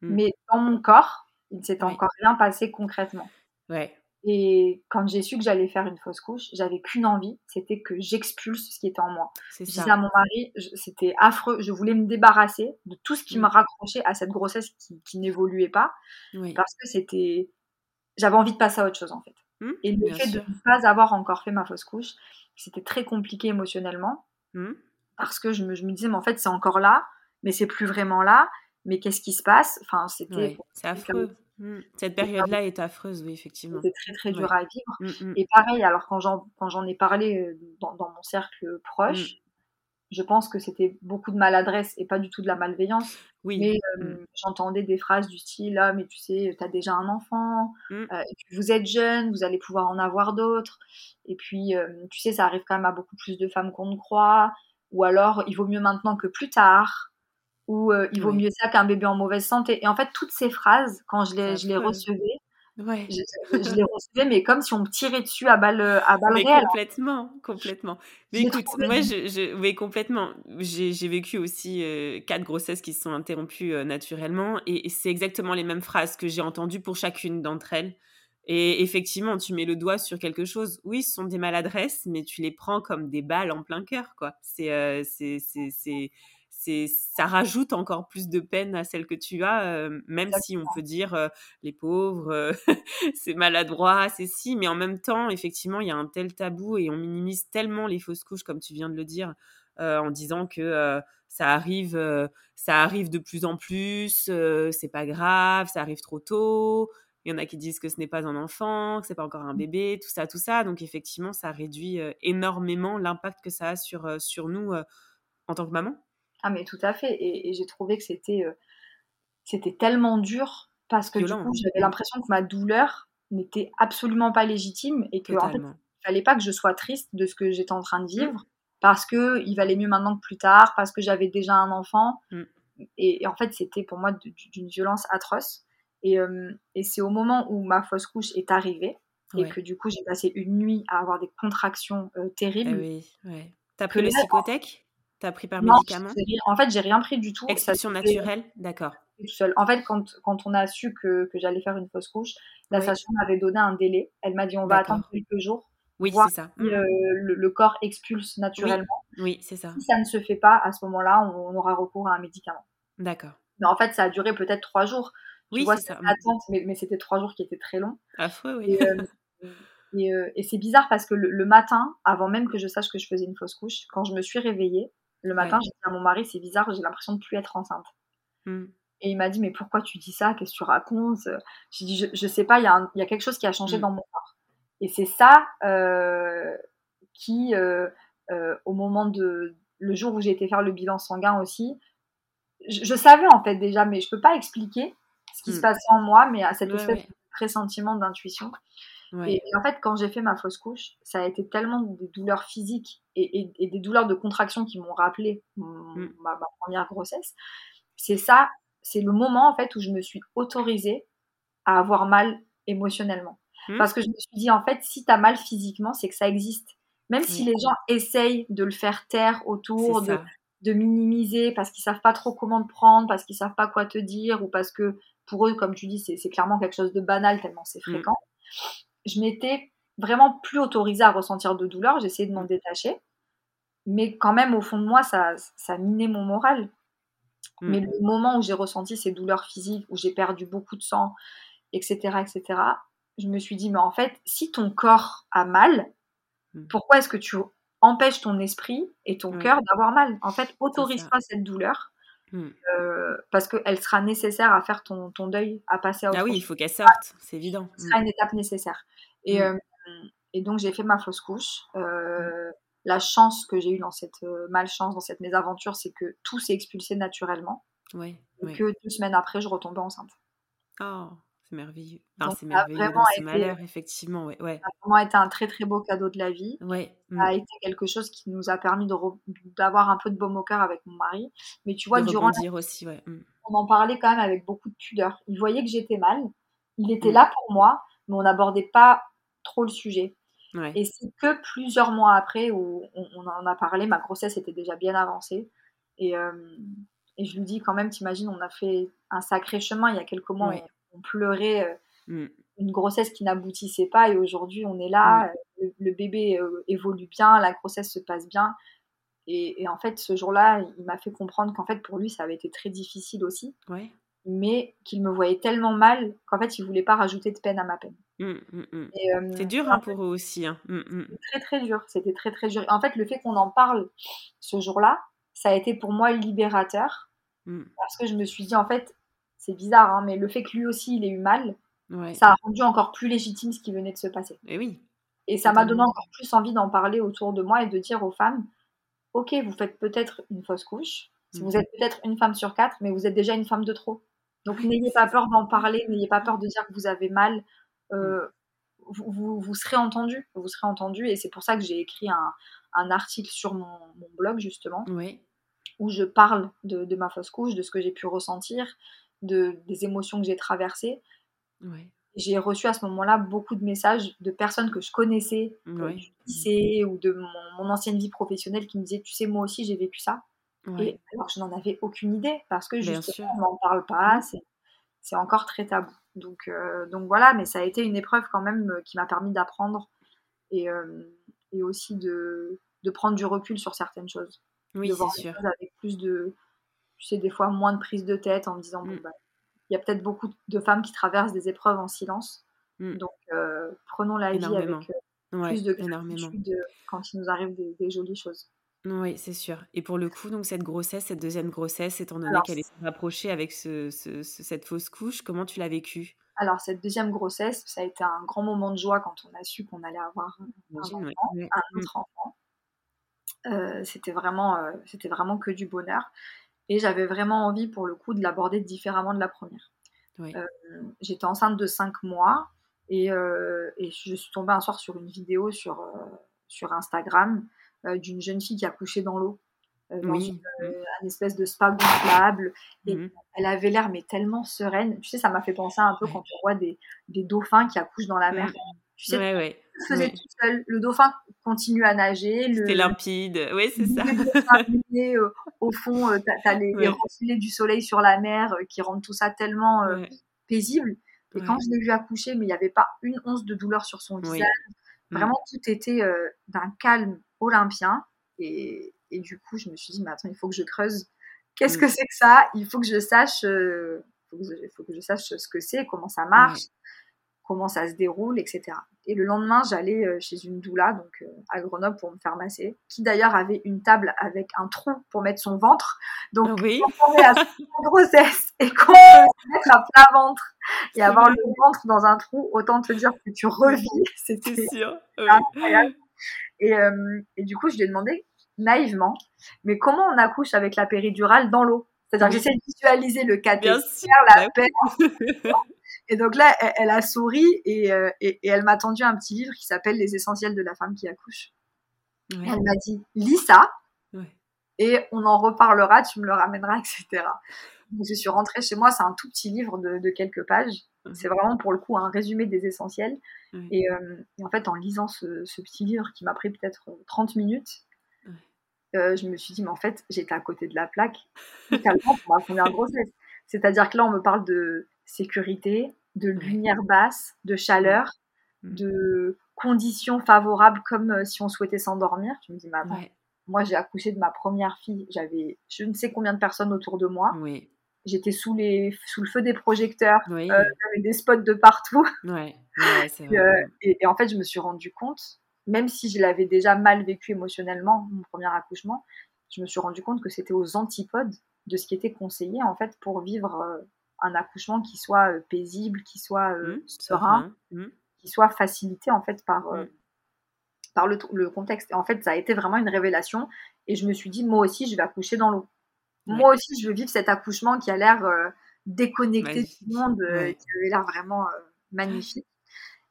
Mm. mais dans mon corps, il ne Ouais. encore rien passé concrètement. Ouais. Et quand j'ai su que j'allais faire une fausse couche, j'avais qu'une envie, c'était que j'expulse ce qui était en moi. Je disais à mon mari, c'était affreux, je voulais me débarrasser de tout ce qui me raccrochait à cette grossesse qui, qui n'évoluait pas, Oui. parce que c'était... J'avais envie de passer à autre chose en fait. Hmm, Et le fait sûr. de ne pas avoir encore fait ma fausse couche, c'était très compliqué émotionnellement, Hmm. parce que je me, je me disais, mais en fait c'est encore là, mais c'est plus vraiment là, mais qu'est-ce qui se passe? Enfin, c'était... Ouais. C'est affreux. Mmh. Cette période-là est affreuse, oui, effectivement. C'était très, très dur à vivre. Mmh, et pareil, alors quand j'en ai parlé dans, dans, mon cercle proche, je pense que c'était beaucoup de maladresse et pas du tout de la malveillance. Oui. Mais mmh. j'entendais des phrases du style Ah, mais tu sais, tu as déjà un enfant, mmh. et puis vous êtes jeune, vous allez pouvoir en avoir d'autres. Et puis, tu sais, ça arrive quand même à beaucoup plus de femmes qu'on ne croit. Ou alors, il vaut mieux maintenant que plus tard. Ou il vaut mieux ça qu'un bébé en mauvaise santé. Et en fait, toutes ces phrases, quand je les, je les recevais, Ouais. Je, je, les recevais, mais comme si on me tirait dessus à balle, à balle mais Complètement, complètement. Mais écoute, moi, je, je, oui, complètement. J'ai vécu aussi euh, quatre grossesses qui se sont interrompues euh, naturellement, et, c'est exactement les mêmes phrases que j'ai entendues pour chacune d'entre elles. Et effectivement, tu mets le doigt sur quelque chose. Oui, ce sont des maladresses, mais tu les prends comme des balles en plein cœur, quoi. C'est, euh, c'est, c'est ça rajoute encore plus de peine à celle que tu as, même si on peut dire les pauvres, <laughs> c'est maladroit, c'est si, mais en même temps, effectivement, il y a un tel tabou et on minimise tellement les fausses couches, comme tu viens de le dire, en disant que ça arrive, ça arrive de plus en plus, c'est pas grave, ça arrive trop tôt. Il y en a qui disent que ce n'est pas un enfant, que c'est pas encore un mmh. bébé, tout ça, tout ça. Donc effectivement, ça réduit énormément l'impact que ça a sur, sur nous en tant que maman. Ah, mais tout à fait. Et, j'ai trouvé que c'était euh, c'était tellement dur parce que du coup, j'avais l'impression que ma douleur n'était absolument pas légitime et que en fait, il fallait pas que je sois triste de ce que j'étais en train de mmh. vivre parce que il valait mieux maintenant que plus tard, parce que j'avais déjà un enfant. Mmh. Et, en fait, c'était pour moi d'une violence atroce. Et, et c'est au moment où ma fausse couche est arrivée et que du coup, j'ai passé une nuit à avoir des contractions euh, terribles. Ah oui, ouais. T'as pris le psychothèque T'as pris par médicament En fait, j'ai rien pris du tout. Expulsion naturelle, d'accord. Tout seul. En fait, quand, quand on a su que, que j'allais faire une fausse couche, la sage-femme m'avait donné un délai. Elle m'a dit on va attendre quelques jours. Oui, c'est ça. Si, mmh. le, corps expulse naturellement. Oui, c'est ça. Si ça ne se fait pas, à ce moment-là, on, aura recours à un médicament. D'accord. Mais en fait, ça a duré peut-être trois jours. oui, c'est ça. Attente, mais, mais c'était trois jours qui étaient très longs. Affreux, oui. Euh, et, euh, et c'est bizarre parce que le, le, matin, avant même que je sache que je faisais une fausse couche, quand je me suis réveillée, le matin, j'ai dit à mon mari, c'est bizarre, j'ai l'impression de plus être enceinte. Mmh. Et il m'a dit, mais pourquoi tu dis ça? Qu'est-ce que tu racontes? J'ai dit, je, je sais pas, il y, a y a quelque chose qui a changé mmh. dans mon corps. Et c'est ça euh, qui, euh, euh, au moment de. Le jour où j'ai été faire le bilan sanguin aussi, je, savais en fait déjà, mais je peux pas expliquer ce qui se mmh. passait en moi, mais à cette espèce de pressentiment d'intuition. Et, en fait, quand j'ai fait ma fausse couche, ça a été tellement des douleurs physiques et, des douleurs de contraction qui m'ont rappelé mm. ma, première grossesse. C'est ça, c'est le moment en fait où je me suis autorisée à avoir mal émotionnellement. Mm. Parce que je me suis dit, en fait, si tu as mal physiquement, c'est que ça existe. Même si les gens essayent de le faire taire autour, de, de, minimiser parce qu'ils savent pas trop comment te prendre, parce qu'ils savent pas quoi te dire, ou parce que pour eux, comme tu dis, c'est clairement quelque chose de banal tellement c'est mm. fréquent je m'étais vraiment plus autorisée à ressentir de douleur, j'essayais de m'en détacher, mais quand même au fond de moi, ça, ça minait mon moral. Mm. Mais le moment où j'ai ressenti ces douleurs physiques, où j'ai perdu beaucoup de sang, etc., etc., je me suis dit, mais en fait, si ton corps a mal, mm. pourquoi est-ce que tu empêches ton esprit et ton cœur d'avoir mal? En fait, autorise pas cette douleur. Mm. Euh, parce qu'elle sera nécessaire à faire ton, ton, deuil, à passer à autre Ah oui, il faut qu'elle sorte, c'est évident. Ce sera une étape nécessaire. Et, mmh. euh, et donc, j'ai fait ma fausse couche. Euh, la chance que j'ai eue dans cette euh, malchance, dans cette mésaventure, c'est que tout s'est expulsé naturellement. Et que deux semaines après, je retombais enceinte. Oh, c'est merveilleux. c'est merveilleux c'est malheur, effectivement. Ouais, ouais. Ça a vraiment été un très très beau cadeau de la vie. Ouais. Ça a mmh. été quelque chose qui nous a permis d'avoir un peu de baume au cœur avec mon mari. Mais tu vois, durant. aussi, ouais. Mmh. On en parlait quand même avec beaucoup de pudeur. Il voyait que j'étais mal. Il était là pour moi, mais on n'abordait pas trop le sujet. Et c'est que plusieurs mois après où on, en a parlé, ma grossesse était déjà bien avancée. Et, euh, et je lui dis quand même, t'imagines, on a fait un sacré chemin. Il y a quelques mois, on, pleurait euh, mm. une grossesse qui n'aboutissait pas. Et aujourd'hui, on est là, mm. le, bébé euh, évolue bien, la grossesse se passe bien. Et, et en fait, ce jour-là, il m'a fait comprendre qu'en fait, pour lui, ça avait été très difficile aussi. Ouais mais qu'il me voyait tellement mal qu'en fait, il voulait pas rajouter de peine à ma peine. Mmh, mmh, mmh. Euh, c'est dur hein, pour eux aussi. Hein. Très très dur. C'était très très dur. En fait, le fait qu'on en parle ce jour-là, ça a été pour moi libérateur parce que je me suis dit en fait, c'est bizarre, hein, mais le fait que lui aussi il ait eu mal, ça a rendu encore plus légitime ce qui venait de se passer. Et oui. Et ça m'a donné encore plus envie d'en parler autour de moi et de dire aux femmes, ok, vous faites peut-être une fausse couche, mmh. vous êtes peut-être une femme sur quatre, mais vous êtes déjà une femme de trop. Donc n'ayez pas peur d'en parler, n'ayez pas peur de dire que vous avez mal. Euh, vous, vous, serez entendu, vous serez entendu, et c'est pour ça que j'ai écrit un, un, article sur mon, mon blog justement, oui. où je parle de, de, ma fausse couche, de ce que j'ai pu ressentir, de, des émotions que j'ai traversées. J'ai reçu à ce moment-là beaucoup de messages de personnes que je connaissais euh, du lycée ou de mon, mon, ancienne vie professionnelle qui me disaient, tu sais, moi aussi j'ai vécu ça. Et alors je n'en avais aucune idée parce que justement on n'en parle pas, mmh. c'est encore très tabou. Donc, euh, donc voilà, mais ça a été une épreuve quand même euh, qui m'a permis d'apprendre et, euh, et, aussi de, de, prendre du recul sur certaines choses. Oui, c'est sûr. avec plus de, tu sais, des fois moins de prise de tête en me disant, bon, mmh. bah, il y a peut-être beaucoup de femmes qui traversent des épreuves en silence. Mmh. Donc prenons la vie avec plus de gratitude quand il nous arrive des jolies choses. Oui, c'est sûr. Et pour le coup, donc cette grossesse, cette deuxième grossesse, étant donné qu'elle est rapprochée avec ce, cette fausse couche, comment tu l'as vécue? Alors, cette deuxième grossesse, ça a été un grand moment de joie quand on a su qu'on allait avoir un, enfant, un mmh. autre enfant. Euh, c'était vraiment, euh, c'était vraiment que du bonheur. Et j'avais vraiment envie, pour le coup, de l'aborder différemment de la première. Euh, j'étais enceinte de 5 mois et, et, je suis tombée un soir sur une vidéo sur, sur Instagram euh, d'une jeune fille qui a couché dans l'eau. Euh, une, euh, espèce de spa gonflable. Et mmh elle avait l'air mais tellement sereine. Tu sais, ça m'a fait penser un peu quand on voit des, des, dauphins qui accouchent dans la mer. Tu sais, ouais, faisait tout seul. Le dauphin continue à nager. C'était limpide. Oui, c'est ça. <laughs> au fond, tu as, les, reflets du soleil sur la mer qui rendent tout ça tellement paisible. Et quand je l'ai vu accoucher, mais il n'y avait pas une once de douleur sur son visage. Mmh. Vraiment, tout était d'un calme olympien. Et, et, du coup, je me suis dit, mais attends, il faut que je creuse. Qu'est-ce que c'est que ça? Il faut que je sache, euh, il faut que je sache ce que c'est, comment ça marche, comment ça se déroule, etc. Et le lendemain, j'allais euh, chez une doula, donc euh, à Grenoble, pour me faire masser, qui d'ailleurs avait une table avec un trou pour mettre son ventre. Donc, oui. quand on est à <laughs> grossesse et qu'on peut mettre à plat ventre et avoir le ventre dans un trou, autant te dire que tu revis. <laughs> C'était sûr. incroyable. Et, euh, et, du coup, je lui ai demandé naïvement, mais comment on accouche avec la péridurale dans l'eau? C'est-à-dire que j'essaie de visualiser le cathéter, la paix. <laughs> et donc là, elle, a souri et, euh, et, et elle m'a tendu un petit livre qui s'appelle Les essentiels de la femme qui accouche. Elle m'a dit, lis ça et on en reparlera, tu me le ramèneras, <laughs> etc. Donc, je suis rentrée chez moi, c'est un tout petit livre de, de quelques pages. C'est vraiment pour le coup un résumé des essentiels. Et, euh, et, en fait, en lisant ce, ce petit livre qui m'a pris peut-être 30 minutes, euh, je me suis dit, mais en fait, j'étais à côté de la plaque, totalement pour ma première grossesse. C'est-à-dire que là, on me parle de sécurité, de lumière basse, de chaleur, mmh. de conditions favorables comme euh, si on souhaitait s'endormir. Tu me dis, attends, moi, j'ai accouché de ma première fille, j'avais je ne sais combien de personnes autour de moi. Oui. J'étais sous, les, sous le feu des projecteurs, oui. euh, j'avais des spots de partout. Ouais. Ouais, <laughs> et, euh, et, et, en fait, je me suis rendu compte, même si je l'avais déjà mal vécu émotionnellement, mon premier accouchement, je me suis rendu compte que c'était aux antipodes de ce qui était conseillé en fait pour vivre euh, un accouchement qui soit euh, paisible, qui soit euh, mmh, serein, mmh. qui soit facilité en fait par, mmh. par le, le, contexte. Et en fait, ça a été vraiment une révélation. Et je me suis dit, moi aussi, je vais accoucher dans l'eau. Moi aussi, je veux vivre cet accouchement qui a l'air déconnecté du monde, qui avait l'air vraiment magnifique.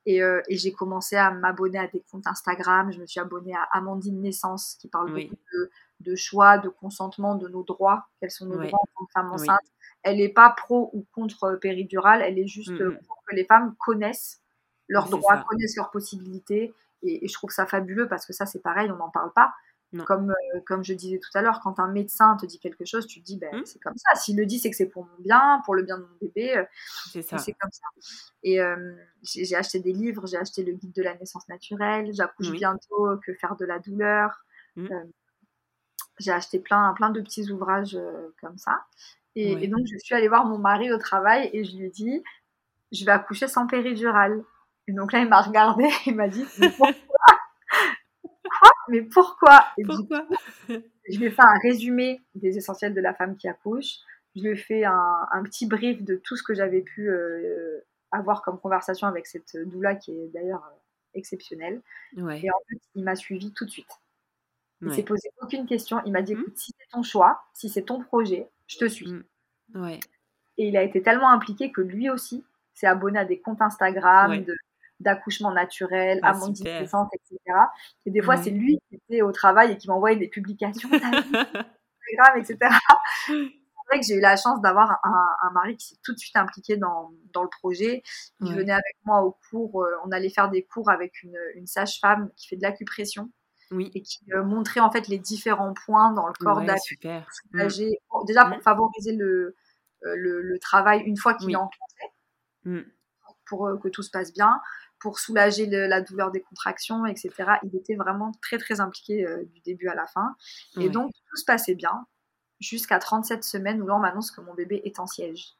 Et, euh, et j'ai commencé à m'abonner à des comptes Instagram. Je me suis abonnée à Amandine Naissance, qui parle oui. beaucoup de, de, choix, de consentement, de nos droits. Quels sont nos oui. droits en tant que femme enceinte oui. Elle n'est pas pro ou contre péridurale. Elle est juste mmh. pour que les femmes connaissent leurs droits, connaissent leurs possibilités. Et, et, je trouve ça fabuleux parce que ça, c'est pareil, on n'en parle pas. Comme, euh, comme je disais tout à l'heure, quand un médecin te dit quelque chose, tu te dis, ben, mmh. c'est comme ça. S'il le dit, c'est que c'est pour mon bien, pour le bien de mon bébé. Euh, c'est comme ça. Et euh, j'ai acheté des livres, j'ai acheté le guide de la naissance naturelle, j'accouche bientôt, que faire de la douleur. Mmh. Euh, j'ai acheté plein, plein de petits ouvrages euh, comme ça. Et, oui. et, donc, je suis allée voir mon mari au travail et je lui ai dit, je vais accoucher sans péridurale. Et donc là, il m'a regardé, <laughs> il m'a dit, mais pourquoi? Et Pourquoi? Je vais faire un résumé des essentiels de la femme qui accouche. Je lui ai fait un, un petit brief de tout ce que j'avais pu avoir comme conversation avec cette doula qui est d'ailleurs exceptionnelle. Et en fait, il m'a suivi tout de suite. Il s'est posé aucune question. Il m'a dit, mmh. écoute, si c'est ton choix, si c'est ton projet, je te suis. Mmh. Et il a été tellement impliqué que lui aussi s'est abonné à des comptes Instagram d'accouchement naturel, ah, mon naissance, etc. Et des fois, c'est lui qui était au travail et qui m'envoyait des publications <laughs> Instagram, etc. c'est vrai que j'ai eu la chance d'avoir un, mari qui s'est tout de suite impliqué dans, dans le projet. Il venait avec moi au cours, euh, on allait faire des cours avec une, une sage-femme qui fait de l'acupression. Oui. Et qui euh, montrait en fait les différents points dans le corps ouais, super. Mmh. Déjà pour mmh. favoriser le, euh, le, le, travail une fois qu'il est enclenché, mmh. pour que tout se passe bien pour soulager la douleur des contractions, etc. Il était vraiment très très impliqué euh, du début à la fin. Et donc tout se passait bien jusqu'à 37 semaines où là on m'annonce que mon bébé est en siège.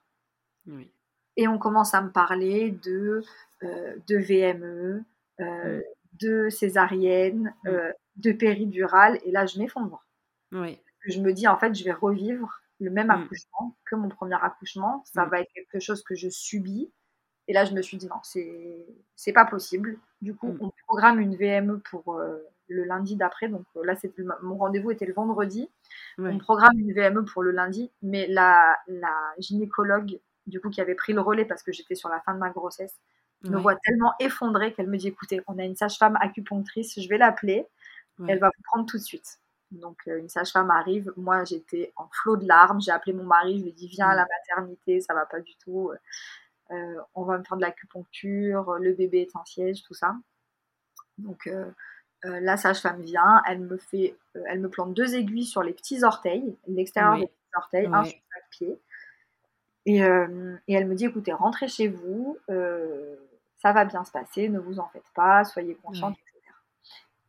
Et on commence à me parler de, euh, de VME, euh, de césarienne, de péridurale. Et là je m'effondre. Je me dis en fait je vais revivre le même mm. accouchement que mon premier accouchement. Ça mm. va être quelque chose que je subis et là, je me suis dit non, c'est pas possible. Du coup, mm. on programme une VME pour euh, le lundi d'après. Donc euh, là, mon rendez-vous était le vendredi. On programme une VME pour le lundi, mais la, la gynécologue du coup qui avait pris le relais parce que j'étais sur la fin de ma grossesse me voit tellement effondrée qu'elle me dit écoutez, on a une sage-femme acupunctrice, je vais l'appeler, elle va vous prendre tout de suite. Donc euh, une sage-femme arrive, moi j'étais en flot de larmes, j'ai appelé mon mari, je lui ai dit viens à la mm. maternité, ça va pas du tout. Euh, on va me faire de l'acupuncture, le bébé est en siège, tout ça. Donc euh, la sage-femme vient, elle me fait, elle me plante deux aiguilles sur les petits orteils, l'extérieur des petits orteils, un sur chaque pied. Et, elle me dit écoutez, rentrez chez vous, ça va bien se passer, ne vous en faites pas, soyez consciente, etc.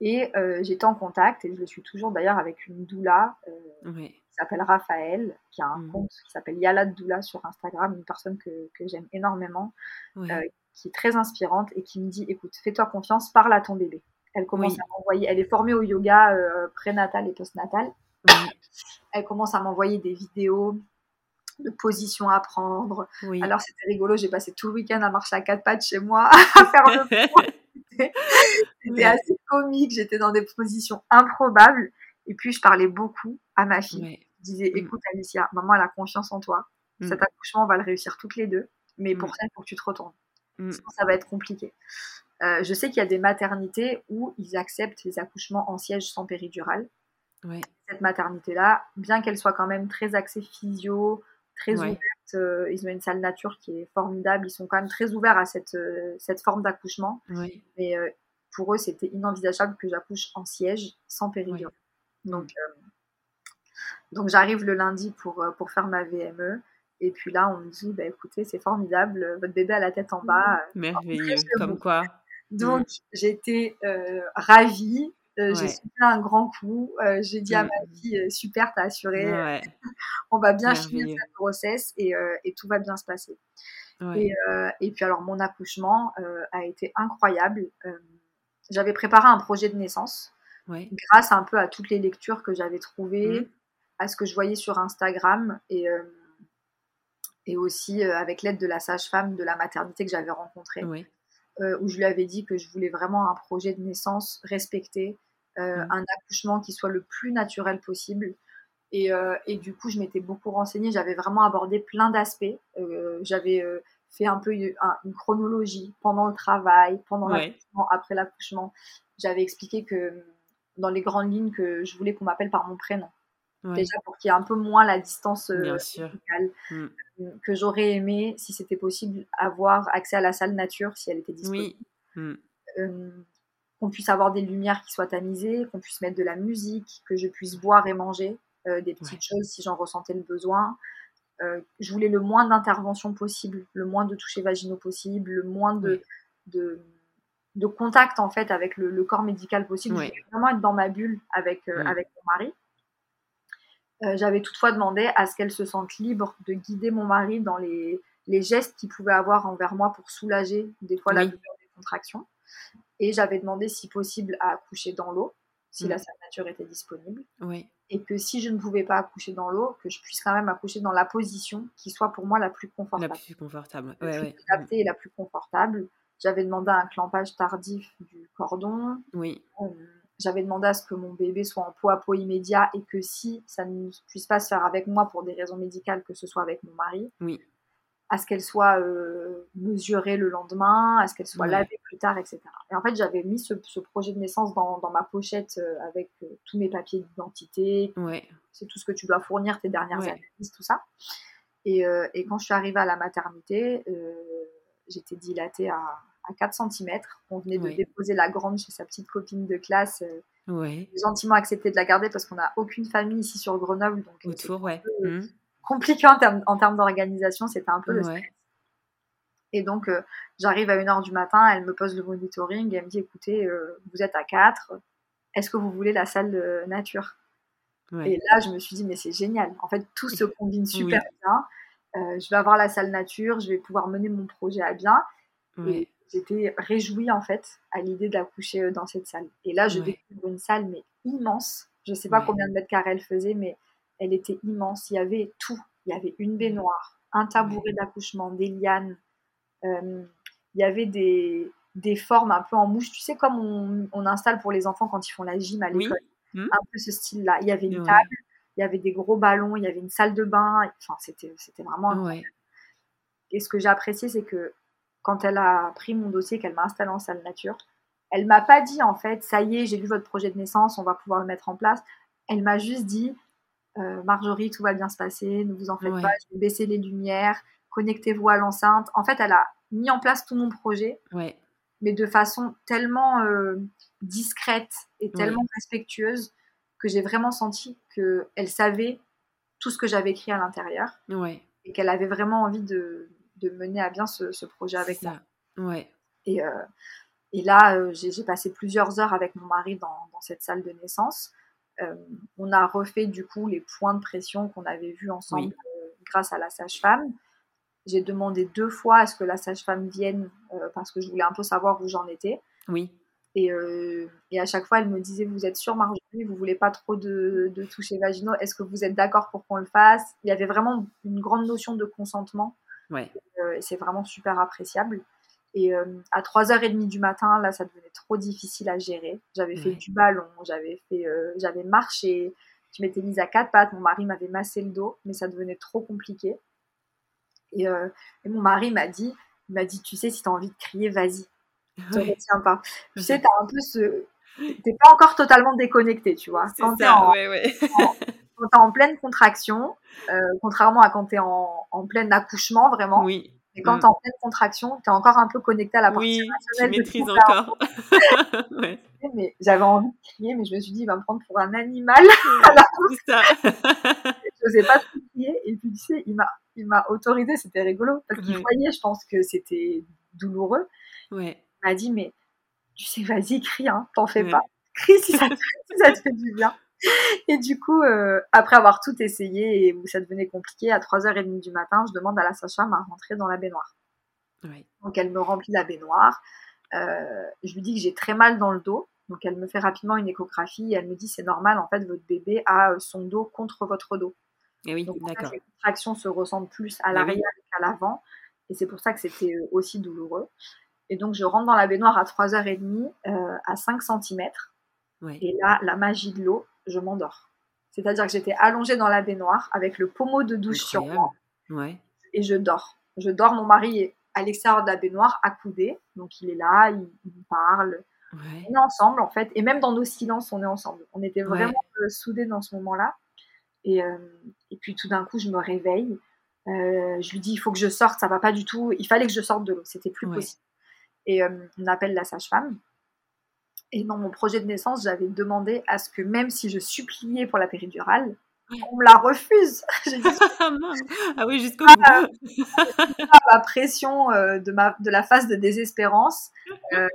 Et j'étais en contact, et je le suis toujours d'ailleurs avec une doula s'appelle Raphaël, qui a un mmh. compte qui s'appelle Yala Doula sur Instagram, une personne que, que j'aime énormément, euh, qui est très inspirante et qui me dit écoute, fais-toi confiance, parle à ton bébé. Elle commence à m'envoyer, elle est formée au yoga euh, prénatal et postnatal. Elle commence à m'envoyer des vidéos de positions à prendre. Alors c'était rigolo, j'ai passé tout le week-end à marcher à quatre pattes chez moi, <laughs> à faire le <laughs> C'était assez comique, j'étais dans des positions improbables. Et puis je parlais beaucoup à ma fille disais mmh. écoute Alicia, maman elle a confiance en toi. Mmh. Cet accouchement, on va le réussir toutes les deux. Mais pour mmh. ça, il faut que tu te retournes. Sinon, ça va être compliqué. Euh, je sais qu'il y a des maternités où ils acceptent les accouchements en siège sans péridurale. Cette maternité-là, bien qu'elle soit quand même très axée physio, très ouverte, euh, ils ont une salle nature qui est formidable, ils sont quand même très ouverts à cette, euh, cette forme d'accouchement. Mais pour eux, c'était inenvisageable que j'accouche en siège sans péridurale. Donc, donc j'arrive le lundi pour, euh, pour faire ma VME. Et puis là, on me dit, bah, écoutez, c'est formidable, votre bébé a la tête en bas. Euh, Merveilleux, comme quoi. Donc mm. j'étais euh, ravie. J'ai soufflé un grand coup. j'ai dit à ma mm. fille, super, t'as assuré. <laughs> on va bien finir cette grossesse et, et, tout va bien se passer. Et, et, puis alors mon accouchement a été incroyable. j'avais préparé un projet de naissance grâce un peu à toutes les lectures que j'avais trouvées. Mm à ce que je voyais sur Instagram et, euh, et aussi euh, avec l'aide de la sage-femme de la maternité que j'avais rencontrée, euh, où je lui avais dit que je voulais vraiment un projet de naissance respecté, mmh. un accouchement qui soit le plus naturel possible. Et, et du coup, je m'étais beaucoup renseignée, j'avais vraiment abordé plein d'aspects. j'avais fait un peu une chronologie pendant le travail, pendant l'accouchement, après l'accouchement. J'avais expliqué que dans les grandes lignes que je voulais qu'on m'appelle par mon prénom. Déjà pour qu'il y ait un peu moins la distance euh, mmh. euh, que j'aurais aimé, si c'était possible, avoir accès à la salle nature si elle était disponible. Mmh. Euh, qu'on puisse avoir des lumières qui soient tamisées, qu'on puisse mettre de la musique, que je puisse boire et manger des petites choses si j'en ressentais le besoin. je voulais le moins d'intervention possible, le moins de toucher vaginaux possible, le moins de, de, de, contact en fait avec le, corps médical possible. Je voulais vraiment être dans ma bulle avec, mmh. avec mon mari. Euh, j'avais toutefois demandé à ce qu'elle se sente libre de guider mon mari dans les, les gestes qu'il pouvait avoir envers moi pour soulager des fois la douleur des contractions. Et j'avais demandé si possible à accoucher dans l'eau, si la salle nature était disponible. Oui. Et que si je ne pouvais pas accoucher dans l'eau, que je puisse quand même accoucher dans la position qui soit pour moi la plus confortable. La plus confortable, la ouais, plus ouais. adaptée et la plus confortable. J'avais demandé un clampage tardif du cordon. Oui. Euh, J'avais demandé à ce que mon bébé soit en peau à peau immédiat et que si ça ne puisse pas se faire avec moi pour des raisons médicales, que ce soit avec mon mari. Oui. À ce qu'elle soit euh, mesurée le lendemain, à ce qu'elle soit lavée plus tard, etc. Et en fait, j'avais mis ce, ce projet de naissance dans, dans ma pochette euh, avec euh, tous mes papiers d'identité, Ouais. c'est tout ce que tu dois fournir, tes dernières analyses, tout ça. Et, et quand je suis arrivée à la maternité, j'étais dilatée à, à 4 cm. On venait de déposer la grande chez sa petite copine de classe. euh, gentiment accepté de la garder parce qu'on n'a aucune famille ici sur Grenoble. Donc, Autour, ouais. Mhm. compliqué en termes, en termes d'organisation. C'était un peu le stress. Ouais. Et donc, euh, j'arrive à 1h du matin, elle me pose le monitoring et elle me dit écoutez, euh, vous êtes à 4, est-ce que vous voulez la salle de nature? Ouais. Et là, je me suis dit, mais c'est génial. En fait, tout se combine super bien. Euh, je vais avoir la salle nature, je vais pouvoir mener mon projet à bien. Ouais. J'étais réjouie, en fait, à l'idée d'accoucher euh, dans cette salle. Et là, je Ouais. découvre une salle, mais immense. Je sais pas Ouais. combien de mètres carrés elle faisait, mais elle était immense. Il y avait tout. Il y avait une baignoire, un tabouret d'accouchement, des lianes. Euh, il y avait des, des formes un peu en mouche. Tu sais, comme on, on installe pour les enfants quand ils font la gym à Oui. l'école Mhm. un peu ce style-là. Il y avait une table, il y avait des gros ballons, il y avait une salle de bain. Enfin, c'était, vraiment. Et ce que j'ai apprécié, c'est que quand elle a pris mon dossier, qu'elle m'a installé en salle nature, elle m'a pas dit en fait, ça y est, j'ai lu votre projet de naissance, on va pouvoir le mettre en place. Elle m'a juste dit, euh, Marjorie, tout va bien se passer, ne vous en faites Ouais. pas, je vais baisser les lumières, connectez-vous à l'enceinte. En fait, elle a mis en place tout mon projet Ouais. mais de façon tellement euh, discrète et tellement respectueuse que j'ai vraiment senti qu'elle savait tout ce que j'avais écrit à l'intérieur et qu'elle avait vraiment envie de, de mener à bien ce, ce projet avec C'est moi. ça. Ouais. Et, euh, et là, euh, j'ai passé plusieurs heures avec mon mari dans, dans cette salle de naissance. Euh, on a refait du coup les points de pression qu'on avait vus ensemble Oui. grâce à la sage-femme. J'ai demandé deux fois à ce que la sage-femme vienne parce que je voulais un peu savoir où j'en étais. Oui. Et, euh, et à chaque fois, elle me disait Vous êtes sûre, Marjorie, vous voulez pas trop de, de toucher vaginaux? Est-ce que vous êtes d'accord pour qu'on le fasse? Il y avait vraiment une grande notion de consentement. Ouais. euh, c'est vraiment super appréciable. Et euh, à 3h30 du matin, là, ça devenait trop difficile à gérer. J'avais fait du ballon, j'avais fait, euh, j'avais marché, je m'étais mise à quatre pattes, mon mari m'avait massé le dos, mais ça devenait trop compliqué. Et, euh, et mon mari m'a dit, il m'a dit, tu sais, si tu as envie de crier, vas-y te Ouais. retiens pas. Tu sais, t'as un peu ce. T'es pas encore totalement déconnecté, tu vois. Quand ça. en, ouais. Quand t'es en pleine contraction, euh, contrairement à quand t'es en, en plein accouchement, vraiment, Oui. et quand Mm. t'es en pleine contraction, t'es encore un peu connecté à la partie Oui. Tu maîtrises encore. <laughs> <laughs> ouais. Mais j'avais envie de crier, mais je me suis dit, il va me prendre pour un animal. <laughs> Ça. je n'osais pas crier. Et puis, tu sais, il m'a, il m'a autorisé, c'était rigolo, parce qu'il Ouais. voyait, je pense, que c'était douloureux. ouais. Il m'a dit, mais tu sais, vas-y, crie, hein, t'en fais Ouais. pas. Crie si ça, te, si ça te fait du bien. <laughs> Et du coup, euh, après avoir tout essayé et où ça devenait compliqué, à 3h30 du matin, je demande à la sage-femme à rentrer dans la baignoire. Donc elle me remplit la baignoire. Euh, je lui dis que j'ai très mal dans le dos. Donc elle me fait rapidement une échographie et elle me dit c'est normal, en fait, votre bébé a euh, son dos contre votre dos. Et oui. Donc en fait, D'accord. les contractions se ressentent plus à oui. l'arrière qu'à l'avant. Et c'est pour ça que c'était aussi douloureux. Et donc je rentre dans la baignoire à 3h30, euh, à 5 cm. Et là, la magie de l'eau, je m'endors. C'est-à-dire que j'étais allongée dans la baignoire avec le pommeau de douche sur moi Ouais. et je dors. Je dors, mon mari est à l'extérieur de la baignoire, accoudé. Donc il est là, il, il me parle. Ouais. On est ensemble en fait. Et même dans nos silences, on est ensemble. On était vraiment euh, soudés dans ce moment-là. Et, euh, et puis tout d'un coup, je me réveille. Euh, je lui dis, il faut que je sorte, ça va pas du tout. Il fallait que je sorte de l'eau, c'était plus Ouais. possible. Et euh, on appelle la sage-femme. Et dans mon projet de naissance, j'avais demandé à ce que même si je suppliais pour la péridurale, on me la refuse. <laughs> Dit, <laughs> Ah. Ah oui, jusqu'au Ah, bout. <laughs> la pression euh, de, ma, de la phase de désespérance, euh,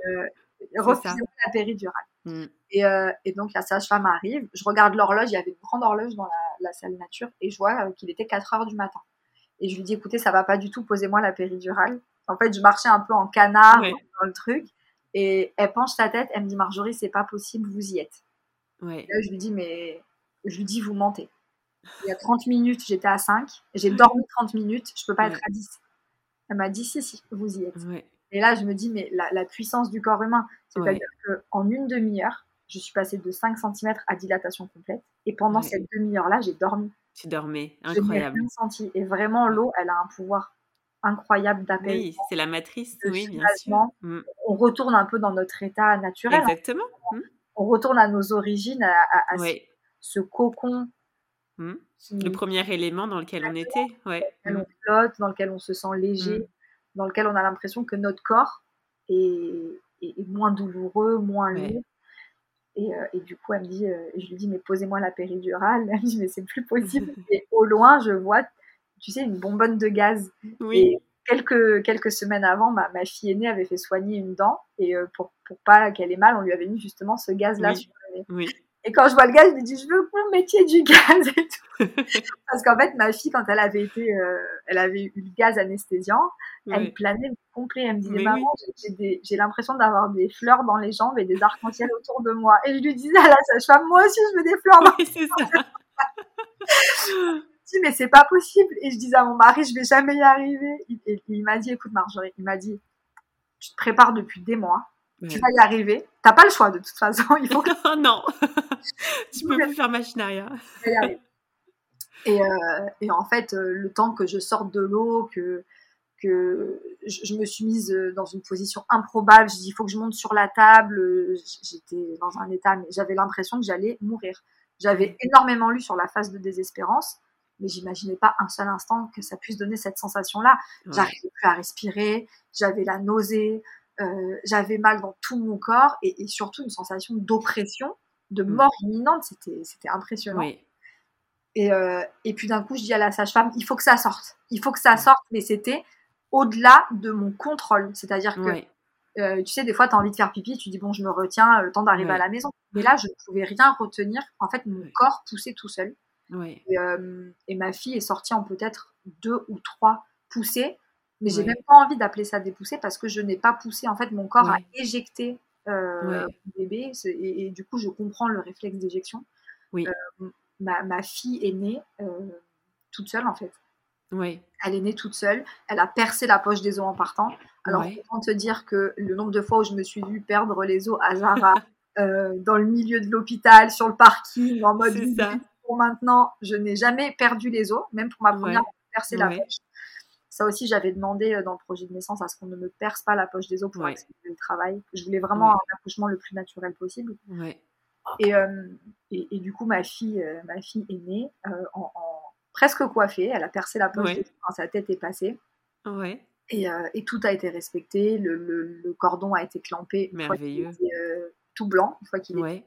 refusez la péridurale. Mm. Et, euh, et donc la sage-femme arrive, je regarde l'horloge, il y avait une grande horloge dans la, la salle nature, et je vois euh, qu'il était 4 heures du matin. Et je lui dis, écoutez, ça va pas du tout, posez-moi la péridurale. En fait, je marchais un peu en canard Ouais. dans le truc, et elle penche sa tête, elle me dit, Marjorie, c'est pas possible, vous y êtes. Ouais. là, je lui dis, mais je lui dis, vous mentez. Il y a 30 minutes, j'étais à 5. J'ai dormi 30 minutes, je peux pas Ouais. être à 10. Elle m'a dit, si, si, vous y êtes. Ouais. Et là, je me dis, mais la, la puissance du corps humain, c'est-à-dire qu'en une demi-heure, je suis passée de 5 cm à dilatation complète. Et pendant cette demi-heure-là, j'ai dormi. Tu dormais. Je Incroyable. rien senti. Et vraiment, l'eau, elle a un pouvoir incroyable d'appel. Oui, c'est la matrice. Oui, bien sûr. Mm. On retourne un peu dans notre état naturel. Exactement. On retourne à nos origines, à, à- à ce- cocon Mm. qui, Le premier élément dans lequel on était. Ouais. dans lequel Mm. on flotte, dans lequel on se sent léger, Mm. dans lequel on a l'impression que notre corps est, est- est moins douloureux, moins Ouais. lourd. Et, euh, et du coup, elle me dit, euh, je lui dis, mais posez-moi la péridurale. Elle me dit, mais c'est plus possible. <laughs> et au loin, je vois, tu sais, une bonbonne de gaz. Oui. Et quelques, quelques semaines avant, ma, ma fille aînée avait fait soigner une dent. Et euh, pour, pour pas qu'elle ait mal, on lui avait mis justement ce gaz-là Oui. sur le nez. Oui. Et quand je vois le gaz, je me dis, je veux que vous mettiez du <laughs> gaz et tout. <laughs> Parce qu'en fait, ma fille, quand elle avait été, euh, elle avait eu le gaz anesthésiant, elle planait complet. Elle me disait, maman, j'ai- l'impression d'avoir des fleurs dans les jambes et des arcs-en-ciel autour de moi. Et je lui disais à la sage-femme, moi aussi, je veux des fleurs dans Oui, c'est ça. <laughs> Mais c'est pas possible. Et je disais à mon mari, je vais jamais y arriver. Il, et il m'a dit, écoute, Marjorie, il m'a dit, tu te prépares depuis des mois, tu vas y arriver. T'as pas le choix de toute façon, il faut que <laughs> non. <laughs> tu peux plus faire arrives. Et, euh, et en fait, euh, le temps que je sorte de l'eau, que, que je, me suis mise euh, dans une position improbable, je dis, il faut que je monte sur la table. J'étais dans un état, mais j'avais l'impression que j'allais mourir. J'avais énormément lu sur la phase de désespérance, mais j'imaginais pas un seul instant que ça puisse donner cette sensation-là. Ouais. J'arrivais plus à respirer, j'avais la nausée, euh, j'avais mal dans tout mon corps et, et surtout une sensation d'oppression, de Mm. mort imminente. C'était, c'était impressionnant. Oui. Et, euh, et puis d'un coup, je dis à la sage-femme, il faut que ça sorte. Il faut que ça sorte, mais c'était au-delà de mon contrôle. C'est-à-dire que, euh, tu sais, des fois, tu as envie de faire pipi, tu dis, bon, je me retiens le temps d'arriver à la maison. Mais là, je ne pouvais rien retenir. En fait, mon corps poussait tout seul. Et, euh, et ma fille est sortie en peut-être deux ou trois poussées. Mais j'ai même pas envie d'appeler ça des poussées parce que je n'ai pas poussé. En fait, mon corps a Ouais. éjecté euh, mon bébé. Et, et du coup, je comprends le réflexe d'éjection. Oui. Euh, ma, ma fille est née toute seule, en fait. Elle est née toute seule. Elle a percé la poche des os en partant. Alors, Ouais. autant te dire que le nombre de fois où je me suis vue perdre les os à Zara, <laughs> euh, dans le milieu de l'hôpital, sur le parking, en mode. Pour maintenant, je n'ai jamais perdu les os, même pour ma première, Ouais. percer la Ouais. poche. Ça aussi, j'avais demandé euh, dans le projet de naissance à ce qu'on ne me perce pas la poche des os pour Ouais. le travail. Je voulais vraiment un accouchement le plus naturel possible. Et, euh, et, et du coup, ma fille, euh, ma fille est née euh, en, en- presque coiffée. Elle a percé la poche des os quand sa tête est passée. Ouais. Et, et tout a été respecté. Le, le- le cordon a été clampé Merveilleux. était tout blanc, une fois qu'il est.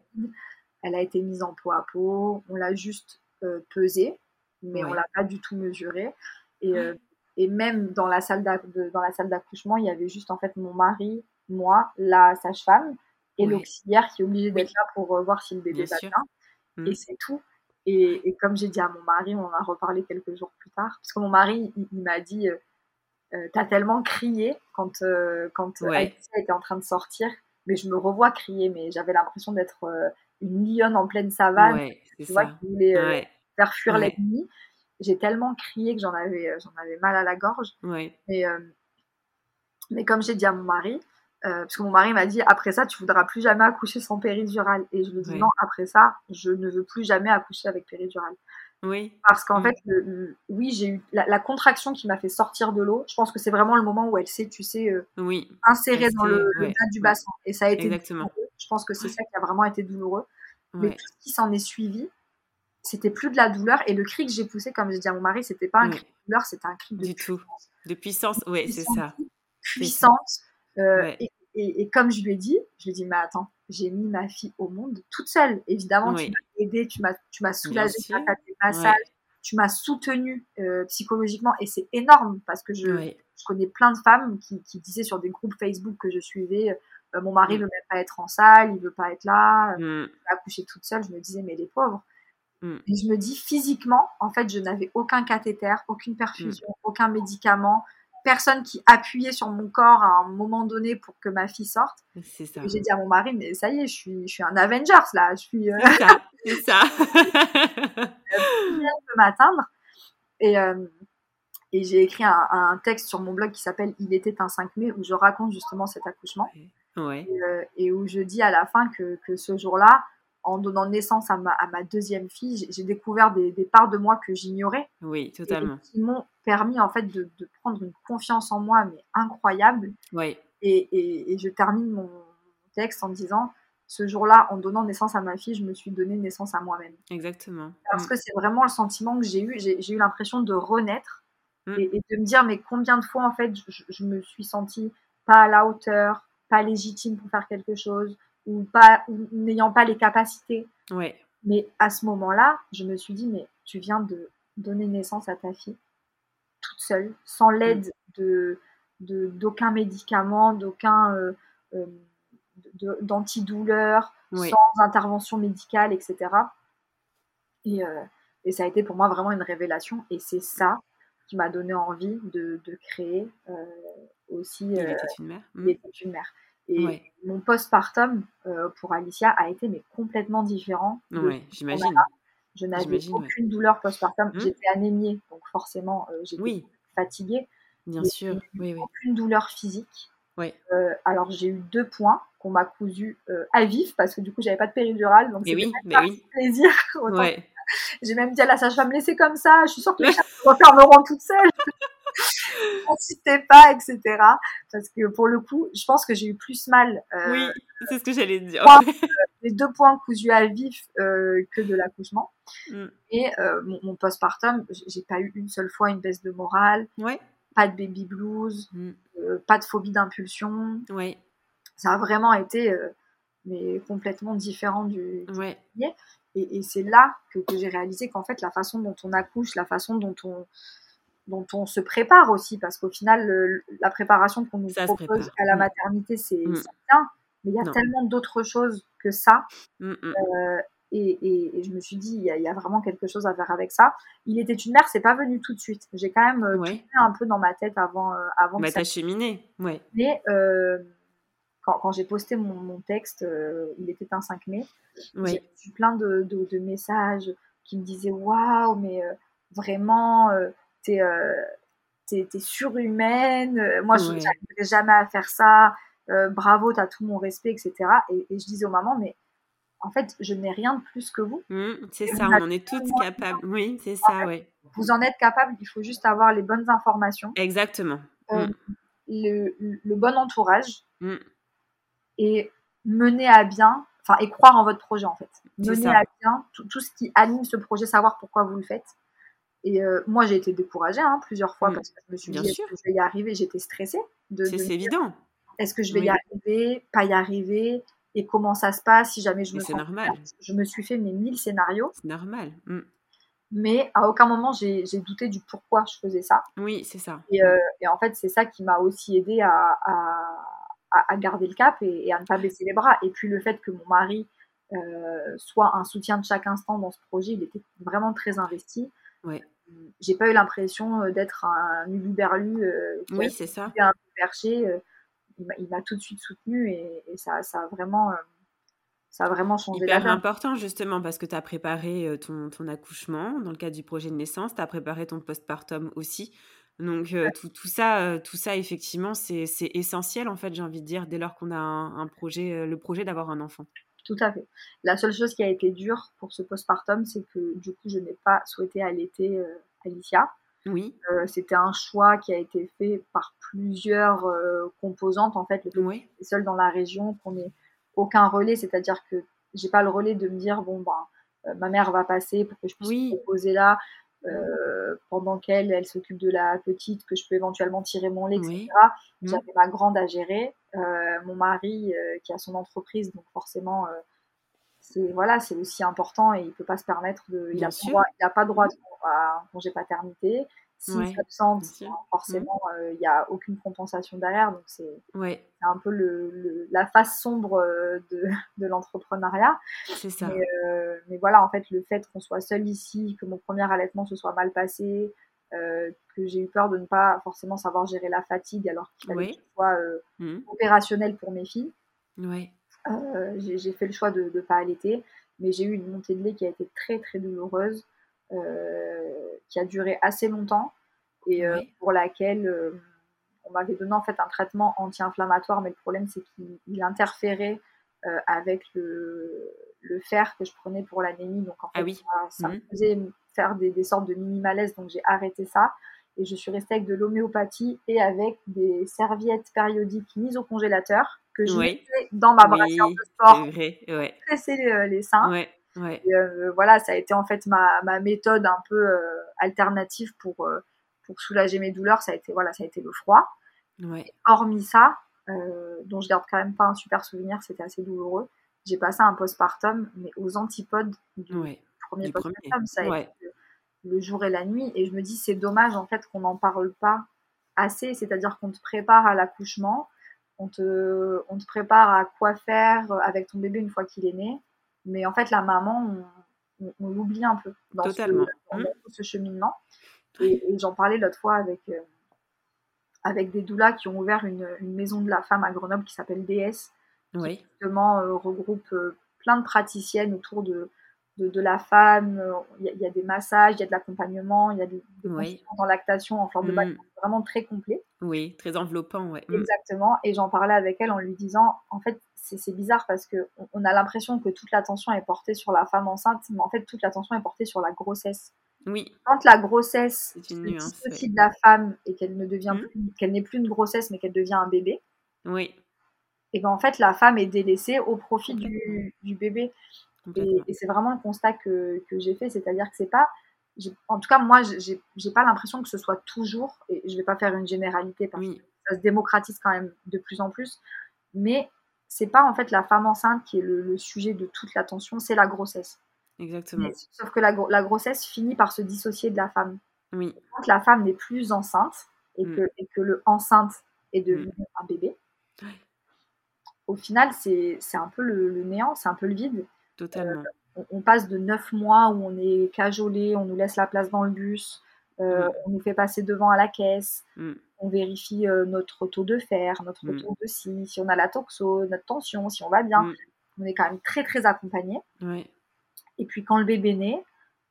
elle a été mise en peau à peau, on l'a juste euh, pesée, mais on Ouais. l'a pas du tout mesurée. Et, euh, et même dans la salle d'ac- de- dans la salle d'accouchement, il y avait juste en fait mon mari, moi, la sage-femme et Ouais. l'auxiliaire qui est obligé d'être Oui. là pour euh, voir si le bébé va bien. Mm. Et c'est tout. Et, et comme j'ai dit à mon mari, on en a reparlé quelques jours plus tard, parce que mon mari, il, il m'a dit, euh, t'as tellement crié quand, euh, quand Ouais. Alicia était en train de sortir, mais je me revois crier, mais j'avais l'impression d'être euh, une lionne en pleine savane, Ouais, tu vois, ça. qui voulait euh, Ouais. faire fuir Ouais. l'ennemi. J'ai tellement crié que j'en avais, euh, j'en avais mal à la gorge. Mais, euh, mais comme j'ai dit à mon mari, euh, parce que mon mari m'a dit après ça, tu voudras plus jamais accoucher sans péridurale. Et je lui dis Ouais. non, après ça, je ne veux plus jamais accoucher avec péridurale. Oui. Parce qu'en fait, le- le- oui, j'ai eu la, la contraction qui m'a fait sortir de l'eau. Je pense que c'est vraiment le moment où elle s'est, tu sais, euh, Oui. insérée dans le, Rester, le ouais. bas du bassin. Et ça a été Exactement. douloureux. Je pense que c'est ça qui a vraiment été douloureux. Mais Ouais. tout ce qui s'en est suivi, c'était plus de la douleur. Et le cri que j'ai poussé, comme j'ai dit à mon mari, c'était pas un Ouais. cri de douleur, c'était un cri de Du tout. puissance. De puissance. Ouais, c'est ça. Puissante. Euh, Ouais. et, et- et comme je lui ai dit, je lui ai dit, mais attends, j'ai mis ma fille au monde toute seule. Évidemment, tu m'as aidée, tu m'as, tu m'as soulagée sûr. grâce à tes massages, Ouais. tu m'as soutenue euh, psychologiquement. Et c'est énorme parce que je, je connais plein de femmes qui, qui disaient sur des groupes Facebook que je suivais, euh, mon mari Mm. veut même pas être en salle, il veut pas être là, Mm. je accoucher toute seule. Je me disais, mais les pauvres. Mm. Et je me dis, physiquement, en fait, je n'avais aucun cathéter, aucune perfusion, Mm. aucun médicament. Personne qui appuyait sur mon corps à un moment donné pour que ma fille sorte. C'est ça. J'ai dit à mon mari, mais ça y est, je suis, je suis un Avengers là, je suis. Euh... C'est ça. C'est ça. <laughs> peut m'atteindre. Et, euh, et j'ai écrit un, un, texte sur mon blog qui s'appelle Il était un 5 mai où je raconte justement cet accouchement. Ouais. Et, euh, et, où je dis à la fin que, que ce jour-là, en donnant naissance à ma, à ma deuxième fille, j'ai découvert des, des, parts de moi que j'ignorais. Oui, totalement. Et qui m'ont permis en fait de, de, prendre une confiance en moi, mais incroyable. Oui. Et, et, et je termine mon texte en disant ce jour-là, en donnant naissance à ma fille, je me suis donné naissance à moi-même. Exactement. Parce que c'est vraiment le sentiment que j'ai eu. J'ai eu l'impression de renaître mm. et, et, de me dire, mais combien de fois, en fait, je, je, me suis sentie pas à la hauteur, pas légitime pour faire quelque chose, ou pas n'ayant pas les capacités. Ouais. Mais à ce moment-là, je me suis dit, mais tu viens de donner naissance à ta fille toute seule, sans l'aide mm. de d'aucun médicament, d'aucun euh, euh, d'antidouleur, oui. sans intervention médicale, etc. Et, euh, et, ça a été pour moi vraiment une révélation. Et c'est ça qui m'a donné envie de, de créer euh, aussi. Il était une mère. Il était une mère. Et ouais. mon postpartum euh, pour Alicia a été mais complètement différent. Oui, j'imagine. Je n'avais aucune ouais. douleur postpartum. Mmh. J'étais anémiée, donc forcément, euh, j'étais oui. fatiguée. Bien sûr, oui, oui. Aucune douleur physique. Oui. Euh, alors j'ai eu deux points qu'on m'a cousu euh, à vif parce que du coup j'avais pas de péridurale donc c'était oui, mais oui. plaisir. <laughs> Ouais. J'ai même dit à la sage-femme laissez comme ça, je suis sûre que les chats refermeront toutes seules. <laughs> N'insistez pas, etc. Parce que pour le coup, je pense que j'ai eu plus mal. Euh, oui, c'est ce que j'allais dire. les deux points cousus à vif euh, que de l'accouchement. Mm. Et euh, mon, mon, postpartum, j'ai pas eu une seule fois une baisse de morale. Ouais. Pas de baby blues, mm. pas de phobie d'impulsion. Ouais. Ça a vraiment été mais complètement différent du, du ouais. Et, et c'est là que, que j'ai réalisé qu'en fait, la façon dont on accouche, la façon dont on, dont on se prépare aussi, parce qu'au final, le, la préparation qu'on nous ça propose à la mmh. maternité, c'est mmh. bien, mais il y a non. tellement d'autres choses que ça. Mmh, euh, et, et, et, je me suis dit, il y, a, il y, a vraiment quelque chose à faire avec ça. Il était une mère, c'est pas venu tout de suite. J'ai quand même euh, ouais. un peu dans ma tête avant. Euh, avant bah, t'as cheminé, ouais. Mais euh, quand, quand j'ai posté mon, mon texte, euh, il était un 5 mai, ouais. j'ai eu plein de, de, de, messages qui me disaient Waouh, mais vraiment, t'es es, surhumaine, moi je n'arriverai jamais à faire ça, bravo, t'as tout mon respect, etc. Et, et, je disais aux mamans Mais en fait, je n'ai rien de plus que vous. Mmh, c'est ça, on en est toutes capables. Oui, c'est ça, fait. Vous en êtes capable, il faut juste avoir les bonnes informations. Exactement. Euh, mmh. le, le, bon entourage mmh. et mener à bien, enfin, et croire en votre projet en fait. Mener à bien tout, tout, ce qui anime ce projet, savoir pourquoi vous le faites. Et euh, moi, j'ai été découragée hein, plusieurs fois parce que je me suis bien dit, est-ce que je vais y arriver? J'étais stressée. De, c'est évident. Est-ce que je vais oui. y arriver Pas y arriver? Et comment ça se passe si jamais je me c'est normal. Je me suis fait mes mille scénarios. C'est normal. Mm. Mais à aucun moment j'ai douté du pourquoi je faisais ça. Oui, c'est ça. Et, euh, et, en fait, c'est ça qui m'a aussi aidé à, à, à, garder le cap et, et, à ne pas baisser les bras. Et puis le fait que mon mari euh, soit un soutien de chaque instant dans ce projet, il était vraiment très investi. Ouais. J'ai pas eu l'impression d'être un uluberlu euh, oui, c'est ça. un perché. Euh, il m'a tout de suite soutenu et, et ça, ça, a vraiment, euh, ça a vraiment changé Hyper important justement parce que tu as préparé euh, ton, ton, accouchement dans le cadre du projet de naissance, tu as préparé ton postpartum aussi. Donc euh, ouais. tout, tout, ça, euh, tout ça effectivement, c'est essentiel en fait, j'ai envie de dire, dès lors qu'on a un, un, projet, le projet d'avoir un enfant. Tout à fait. La seule chose qui a été dure pour ce postpartum, c'est que du coup, je n'ai pas souhaité allaiter Alicia. Oui. Euh, C'était un choix qui a été fait par plusieurs euh, composantes. En fait, le fait oui. seul dans la région, qu'on n'ait aucun relais, c'est-à-dire que j'ai pas le relais de me dire bon ben euh, ma mère va passer pour que je puisse oui. me poser là pendant qu'elle elle, s'occupe de la petite, que je peux éventuellement tirer mon lait, etc. Oui. J'avais ma grande à gérer, mon mari qui a son entreprise, donc forcément c'est voilà, c'est aussi important et il peut pas se permettre de, il a, droit, il a pas droit à un congé paternité. S'il ouais, s'absente, forcément, il mmh. n'y euh, a aucune compensation derrière. Donc, c'est ouais. un peu le, le, la face sombre de, <laughs> de l'entrepreneuriat. C'est ça. Mais, euh, mais, voilà, en fait, le fait qu'on soit seul ici, que mon premier allaitement se soit mal passé, que j'ai eu peur de ne pas forcément savoir gérer la fatigue alors qu'il fallait que soit mmh. opérationnel pour mes filles. Ouais. j'ai fait le choix de ne pas allaiter, mais j'ai eu une montée de lait qui a été très très douloureuse, qui a duré assez longtemps et pour laquelle on m'avait donné en fait un traitement anti-inflammatoire, mais le problème c'est qu'il interférait euh, avec le, fer que je prenais pour l'anémie. Donc en ah fait, ça, me mmh. faisait faire des, sortes de mini malaises, donc j'ai arrêté ça. Et je suis restée avec de l'homéopathie et avec des serviettes périodiques mises au congélateur que je mettais dans ma brassière de sport pour presser les, seins. Euh, voilà, ça a été en fait ma, méthode un peu euh, alternative pour, pour soulager mes douleurs. Ça a été, voilà, ça a été le froid. Hormis ça, euh, dont je garde quand même pas un super souvenir, c'était assez douloureux. J'ai passé un postpartum, mais aux antipodes du premier postpartum, ça a été le, jour et la nuit. Et je me dis, c'est dommage en fait qu'on n'en parle pas assez, c'est-à-dire qu'on te prépare à l'accouchement, on te, on te prépare à quoi faire avec ton bébé une fois qu'il est né, mais en fait la maman, on, l'oublie un peu dans, Totalement. Ce, dans, ce cheminement. Et, j'en parlais l'autre fois avec, euh, avec des doulas qui ont ouvert une, maison de la femme à Grenoble qui s'appelle DS, oui. qui justement euh, regroupe euh, plein de praticiennes autour de, de, la femme. Il y, a, des massages, il y a de l'accompagnement, il y a des, des en lactation, en fleur de bac, mm. vraiment très complet. Oui, très enveloppant, ouais. Mm. Exactement. Et j'en parlais avec elle en lui disant, en fait, c'est bizarre parce que on a l'impression que toute l'attention est portée sur la femme enceinte, mais en fait, toute l'attention est portée sur la grossesse. Oui. Quand la grossesse est de la femme et qu'elle ne devient mmh. qu'elle n'est plus une grossesse mais qu'elle devient un bébé. Oui. Et ben en fait la femme est délaissée au profit du, bébé. Et, c'est vraiment un constat que, j'ai fait, c'est-à-dire que c'est pas, en tout cas moi j'ai pas l'impression que ce soit toujours, et je vais pas faire une généralité parce que ça se démocratise quand même de plus en plus, mais c'est pas en fait la femme enceinte qui est le sujet de toute l'attention, c'est la grossesse. Exactement. sauf que la, la, grossesse finit par se dissocier de la femme. Oui. Quand la femme n'est plus enceinte et, mm. que, et que le enceinte est devenu mm. un bébé, au final, c'est un peu le, néant, c'est un peu le vide. Totalement. Euh, on, passe de neuf mois où on est cajolé, on nous laisse la place dans le bus, euh, mm. on nous fait passer devant à la caisse, on vérifie euh, notre taux de fer, notre taux de si, si on a la toxo, notre tension, si on va bien. On est quand même très très accompagné. Oui. Et puis quand le bébé naît,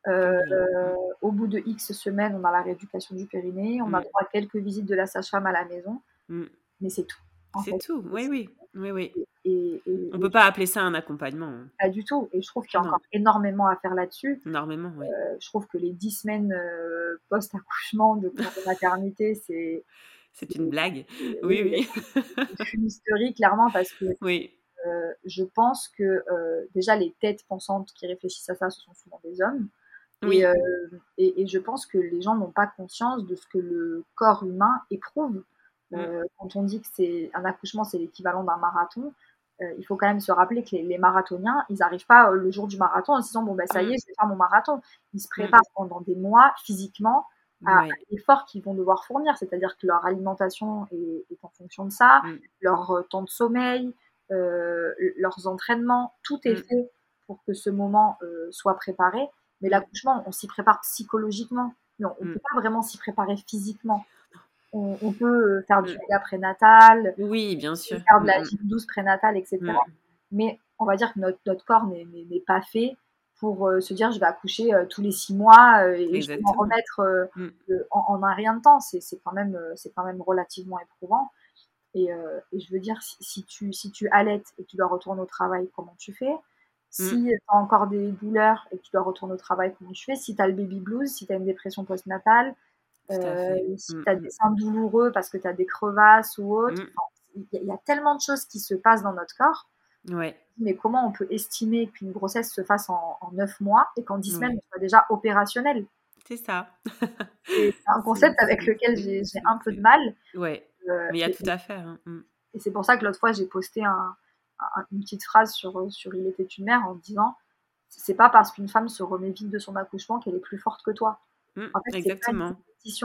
euh, au bout de X semaines, on a la rééducation du périnée, on a droit à quelques visites de la sage-femme à la maison, mais c'est tout. C'est tout, oui, oui. oui, oui. Et, on ne peut pas appeler ça un accompagnement. Hein. Pas du tout. Et je trouve qu'il y a encore énormément à faire là-dessus. Énormément, oui. Euh, je trouve que les 10 semaines euh, post-accouchement de, maternité, c'est. C'est une blague. Oui, oui. C'est une historique, clairement, parce que <laughs> oui. Euh, je pense que déjà les têtes pensantes qui réfléchissent à ça, ce sont souvent des hommes. Oui. Et, et, je pense que les gens n'ont pas conscience de ce que le corps humain éprouve. Mm. quand on dit que c'est un accouchement, c'est l'équivalent d'un marathon, il faut quand même se rappeler que les, marathoniens, ils n'arrivent pas le jour du marathon en se disant bon ben ça y est, mm. je vais faire mon marathon. Ils se préparent mm. pendant des mois physiquement à, l'effort qu'ils vont devoir fournir, c'est-à-dire que leur alimentation est, est, en fonction de ça, leur temps de sommeil, euh, leurs entraînements, tout est mm. fait pour que ce moment euh, soit préparé. Mais l'accouchement, on s'y prépare psychologiquement. Non, on ne mm. peut pas vraiment s'y préparer physiquement. On, peut euh, faire du mm. yoga prénatal, oui, bien sûr, faire de la vie douce prénatale, etc. Mais on va dire que notre, notre corps n'est pas fait pour se dire je vais accoucher tous les six mois et je vais m'en remettre en, en, un rien de temps. C'est quand même c'est quand même relativement éprouvant. Euh, et, je veux dire, si, tu, si tu allaites et que tu dois retourner au travail, comment tu fais? Si mm. tu as encore des douleurs et que tu dois retourner au travail, comment tu fais? Si tu as le baby blues, si tu as une dépression postnatale, euh, si tu as des mm. seins douloureux parce que tu as des crevasses ou autre, il y, a tellement de choses qui se passent dans notre corps. Ouais. Mais comment on peut estimer qu'une grossesse se fasse en, en 9 mois et qu'en 10 semaines, on soit déjà opérationnel? C'est ça. c'est un <laughs> concept avec lequel j'ai un peu de mal. Ouais. Euh, Mais il y a tout à faire. Hein. Et c'est pour ça que l'autre fois, j'ai posté une petite phrase sur, sur Il était une mère en disant c'est pas parce qu'une femme se remet vite de son accouchement qu'elle est plus forte que toi. Exactement.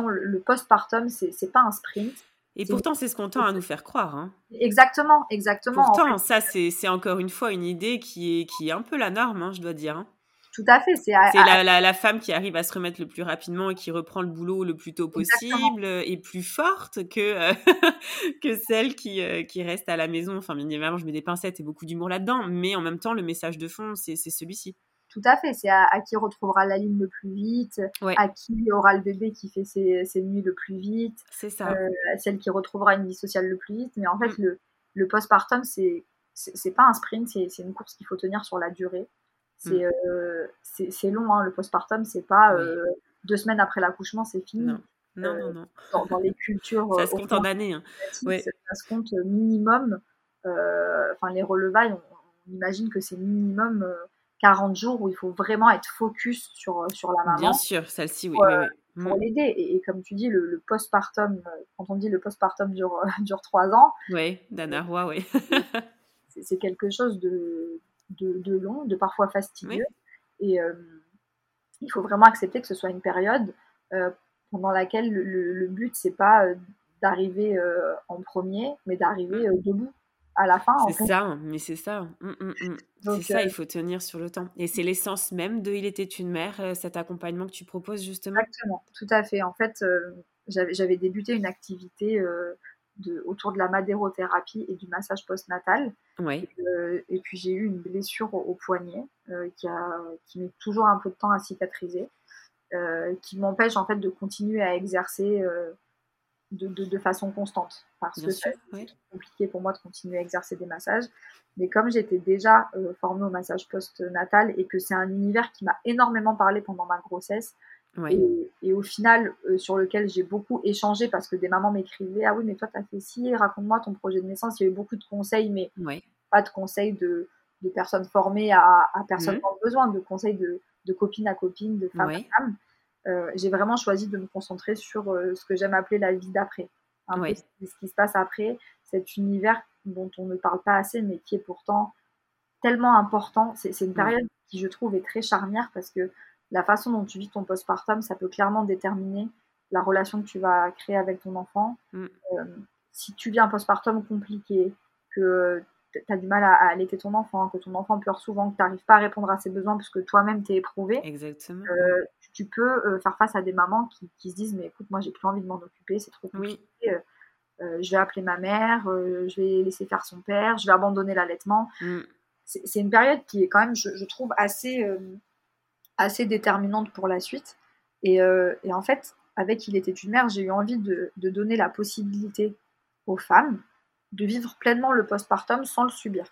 Le, le postpartum, c'est pas un sprint. Et pourtant, c'est ce qu'on tend à nous faire croire. Hein. Exactement, exactement. Pourtant, ça, c'est encore une fois une idée qui est, qui est un peu la norme, hein, je dois dire. Hein. Tout à fait. C'est la, la, la, femme qui arrive à se remettre le plus rapidement et qui reprend le boulot le plus tôt possible et plus forte que, <laughs> que celle qui, qui reste à la maison. Enfin, bien évidemment, je mets des pincettes et beaucoup d'humour là-dedans, mais en même temps, le message de fond, c'est celui-ci. Tout à fait. C'est à, qui retrouvera la ligne le plus vite, à qui aura le bébé qui fait ses, ses nuits le plus vite. C'est ça. Euh, celle qui retrouvera une vie sociale le plus vite. Mais en fait, mm. le, le postpartum, c'est c'est pas un sprint, c'est une course qu'il faut tenir sur la durée. C'est mm. euh, long, hein, le postpartum, c'est pas euh, deux semaines après l'accouchement, c'est fini. Non. Non, non, non. Dans, les cultures. ça se compte en années. Hein. Ouais. Ça se compte minimum. Enfin, les relevailles, on, imagine que c'est minimum 40 jours où il faut vraiment être focus sur, sur la maman. Bien sûr, celle-ci, oui. Pour, oui, pour mm. l'aider. Et, comme tu dis, le, postpartum, quand on dit le postpartum dure, <laughs> dure 3 ans. Oui, oui. <laughs> c'est quelque chose de, de, long, de parfois fastidieux. Et euh, il faut vraiment accepter que ce soit une période euh, pendant laquelle le, le but, c'est pas euh, d'arriver en premier, mais d'arriver mm. debout à la fin. C'est ça, mais c'est ça. Mmh, mmh, mmh. C'est ça, il faut tenir sur le temps. Et c'est l'essence même de Il était une mère, cet accompagnement que tu proposes justement? Exactement, tout à fait. En fait, j'avais débuté une activité de, autour de la madérothérapie et du massage postnatal. Oui. et puis j'ai eu une blessure au, poignet qui, a, qui met toujours un peu de temps à cicatriser, qui m'empêche en fait de continuer à exercer de, de, façon constante. Parce que c'est compliqué pour moi de continuer à exercer des massages. Mais comme j'étais déjà euh, formée au massage post-natal et que c'est un univers qui m'a énormément parlé pendant ma grossesse, et, et, au final, euh, sur lequel j'ai beaucoup échangé parce que des mamans m'écrivaient Ah oui, mais toi, t'as fait ci, raconte-moi ton projet de naissance. Il y a eu beaucoup de conseils, mais pas de conseils de, de personnes formées à, à personnes mmh. besoin, de conseils de, de copine à copine, de femme à femme. Euh, j'ai vraiment choisi de me concentrer sur euh, ce que j'aime appeler la vie d'après. Un peu ce qui se passe après, cet univers dont on ne parle pas assez, mais qui est pourtant tellement important. C'est une période qui, je trouve, est très charnière parce que la façon dont tu vis ton postpartum, ça peut clairement déterminer la relation que tu vas créer avec ton enfant. Mm. Euh, si tu vis un postpartum compliqué, que tu as du mal à, allaiter ton enfant, que ton enfant pleure souvent, que tu n'arrives pas à répondre à ses besoins parce que toi-même t'es éprouvé, Exactement. Tu peux euh, faire face à des mamans qui, se disent mais écoute moi j'ai plus envie de m'en occuper c'est trop compliqué euh, euh, je vais appeler ma mère je vais laisser faire son père je vais abandonner l'allaitement. Mm. c'est une période qui est quand même je, trouve assez assez déterminante pour la suite. Et, en fait avec il était une mère j'ai eu envie de, donner la possibilité aux femmes de vivre pleinement le postpartum sans le subir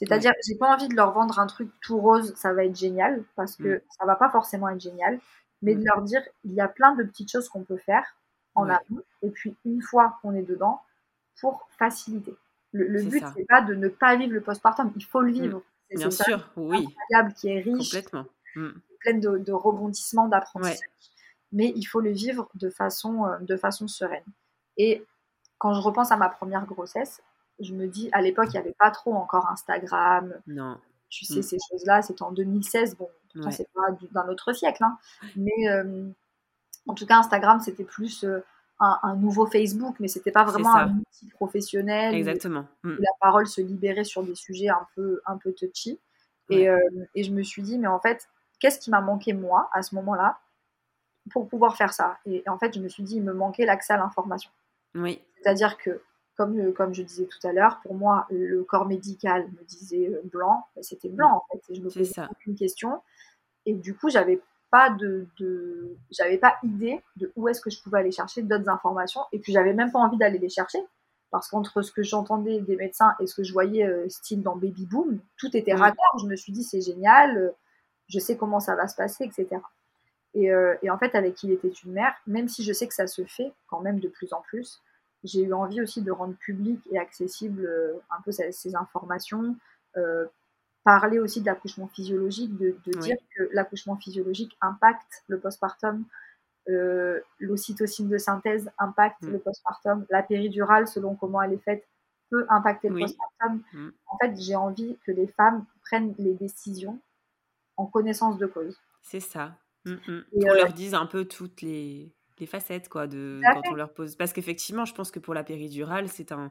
c'est-à-dire, j'ai pas envie de leur vendre un truc tout rose, ça va être génial, parce que mm. ça va pas forcément être génial, mais de mm. leur dire, il y a plein de petites choses qu'on peut faire en amont, et puis une fois qu'on est dedans, pour faciliter. Le, but, c'est pas de ne pas vivre le postpartum, il faut le mm. vivre. C'est Bien sûr, oui. incroyable, qui est riche, Complètement. plein de, de rebondissements, d'apprentissage, mais il faut le vivre de façon, euh, de façon sereine. Et quand je repense à ma première grossesse, je me dis, à l'époque, il n'y avait pas trop encore Instagram. Non. Tu sais, mm. ces choses-là, c'était en 2016. Bon, c'est pas d'un autre siècle. Hein. Mais euh, en tout cas, Instagram, c'était plus euh, un, nouveau Facebook, mais c'était pas vraiment un outil professionnel. Exactement. Mm. la parole se libérait sur des sujets un peu, un peu touchy. Et, euh, et je me suis dit, mais en fait, qu'est-ce qui m'a manqué, moi, à ce moment-là, pour pouvoir faire ça? Et en fait, je me suis dit, il me manquait l'accès à l'information. Oui. C'est-à-dire que comme, je disais tout à l'heure, pour moi, le corps médical me disait euh, blanc, c'était blanc en fait. je me posais aucune question. Et du coup, j'avais pas de, j'avais pas idée de où est-ce que je pouvais aller chercher d'autres informations. Et puis, j'avais même pas envie d'aller les chercher. Parce qu'entre ce que j'entendais des médecins et ce que je voyais euh, style dans Baby Boom, tout était raccord. Je me suis dit, c'est génial, euh, je sais comment ça va se passer, etc. Et, et en fait, avec Il était une mère, même si je sais que ça se fait quand même de plus en plus, j'ai eu envie aussi de rendre public et accessible euh, un peu ces, informations, euh, parler aussi de l'accouchement physiologique, de, dire que l'accouchement physiologique impacte le postpartum, euh, l'ocytocine de synthèse impacte mm. le postpartum, la péridurale, selon comment elle est faite, peut impacter le postpartum. Mm. En fait, j'ai envie que les femmes prennent les décisions en connaissance de cause. C'est ça. Mm, et on leur dise un peu toutes les les facettes quoi de quand on leur pose parce qu'effectivement je pense que pour la péridurale c'est un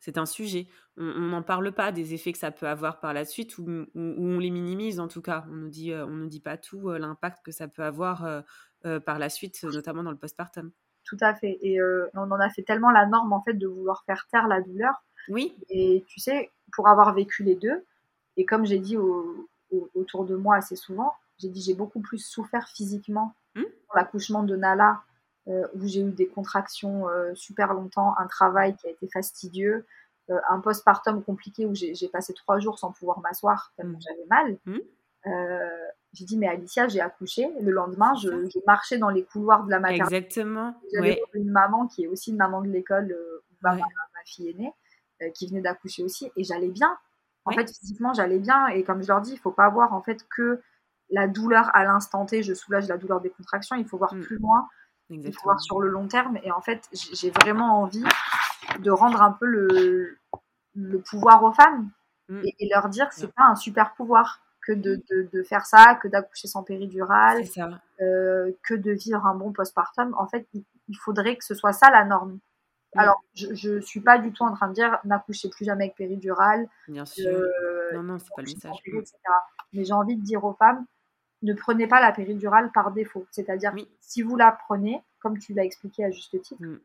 c'est un sujet. On n'en parle pas des effets que ça peut avoir par la suite, ou, on les minimise en tout cas. On ne dit, on nous dit pas tout l'impact que ça peut avoir par la suite, notamment dans le postpartum. Tout à fait. Et on en a fait tellement la norme en fait de vouloir faire taire la douleur. Oui. Et tu sais, pour avoir vécu les deux, et comme j'ai dit autour de moi assez souvent, j'ai dit j'ai beaucoup plus souffert physiquement mmh. pour l'accouchement de Nala, euh, où j'ai eu des contractions euh, super longtemps, un travail qui a été fastidieux, euh, un postpartum compliqué où j'ai passé trois jours sans pouvoir m'asseoir tellement mmh. j'avais mal. Mmh. j'ai dit mais Alicia, j'ai accouché. Le lendemain, je, marchais dans les couloirs de la maternité. Exactement. J'avais une maman qui est aussi une maman de l'école où ma, fille est née, qui venait d'accoucher aussi, et j'allais bien. En fait, physiquement, j'allais bien. Et comme je leur dis, il faut pas voir en fait que la douleur à l'instant T, je soulage la douleur des contractions. Il faut voir mmh. plus loin. Il faut voir sur le long terme. Et en fait, j'ai vraiment envie de rendre un peu le, le pouvoir aux femmes mmh. et, leur dire que c'est pas un super pouvoir que de, de, faire ça, que d'accoucher sans péridurale, euh, que de vivre un bon postpartum. En fait, il, faudrait que ce soit ça la norme. Mmh. Alors, je ne suis pas du tout en train de dire n'accouchez plus jamais avec péridurale. Bien sûr. Euh, non, non, c'est pas le message. Mais j'ai envie de dire aux femmes ne prenez pas la péridurale par défaut. C'est-à-dire, si vous la prenez, comme tu l'as expliqué à juste titre, mm.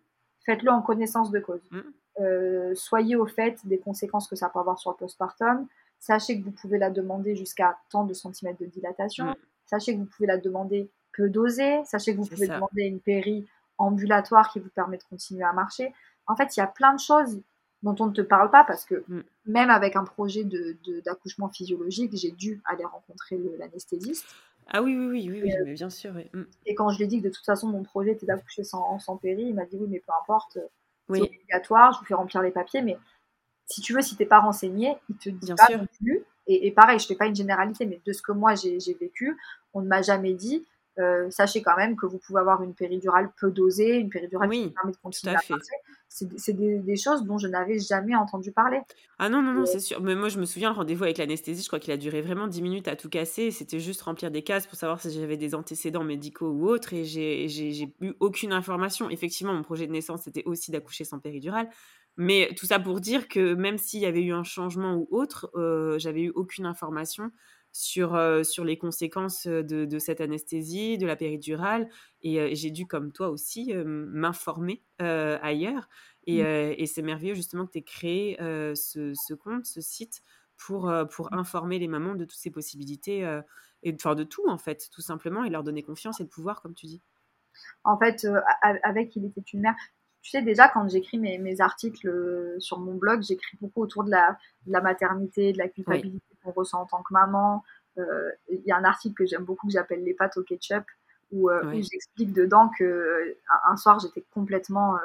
faites-le en connaissance de cause. Mm. Euh, soyez au fait des conséquences que ça peut avoir sur le postpartum. Sachez que vous pouvez la demander jusqu'à tant de centimètres de dilatation. Mm. Sachez que vous pouvez la demander peu dosée. Sachez que vous pouvez demander une péri ambulatoire qui vous permet de continuer à marcher. En fait, il y a plein de choses dont on ne te parle pas parce que même avec un projet d'accouchement de, physiologique, j'ai dû aller rencontrer l'anesthésiste. Ah oui, oui, oui, oui, euh, bien sûr. Mm. Et quand je lui ai dit que de toute façon mon projet était d'accoucher sans, sans péri, il m'a dit oui, mais peu importe, c'est obligatoire, je vous fais remplir les papiers, mais si tu veux, si t'es pas renseigné, il te dit pas non plus. Et, et, pareil, je fais pas une généralité, mais de ce que moi j'ai vécu, on ne m'a jamais dit euh, sachez quand même que vous pouvez avoir une péridurale peu dosée, une péridurale qui permet de continuer à, à C'est des, choses dont je n'avais jamais entendu parler. Ah non, non, non, c'est sûr. Mais moi, je me souviens, le rendez-vous avec l'anesthésie, je crois qu'il a duré vraiment 10 minutes à tout casser. C'était juste remplir des cases pour savoir si j'avais des antécédents médicaux ou autres. Et j'ai eu aucune information. Effectivement, mon projet de naissance, c'était aussi d'accoucher sans péridurale. Mais tout ça pour dire que même s'il y avait eu un changement ou autre, euh, j'avais eu aucune information sur, euh, sur les conséquences euh, de, cette anesthésie, de la péridurale. Et, euh, j'ai dû, comme toi aussi, m'informer ailleurs. Et, mmh. et c'est merveilleux justement que tu aies créé ce, ce, compte, ce site, pour, pour mmh. informer les mamans de toutes ces possibilités, et enfin de tout en fait, tout simplement, et leur donner confiance et le pouvoir, comme tu dis. En fait, avec Il était une mère, tu sais déjà quand j'écris mes, mes, articles sur mon blog, j'écris beaucoup autour de la, de la maternité, de la culpabilité qu'on ressent en tant que maman. Euh, il y a un article que j'aime beaucoup que j'appelle Les pâtes au ketchup, où, euh, j'explique dedans que euh, un, soir j'étais complètement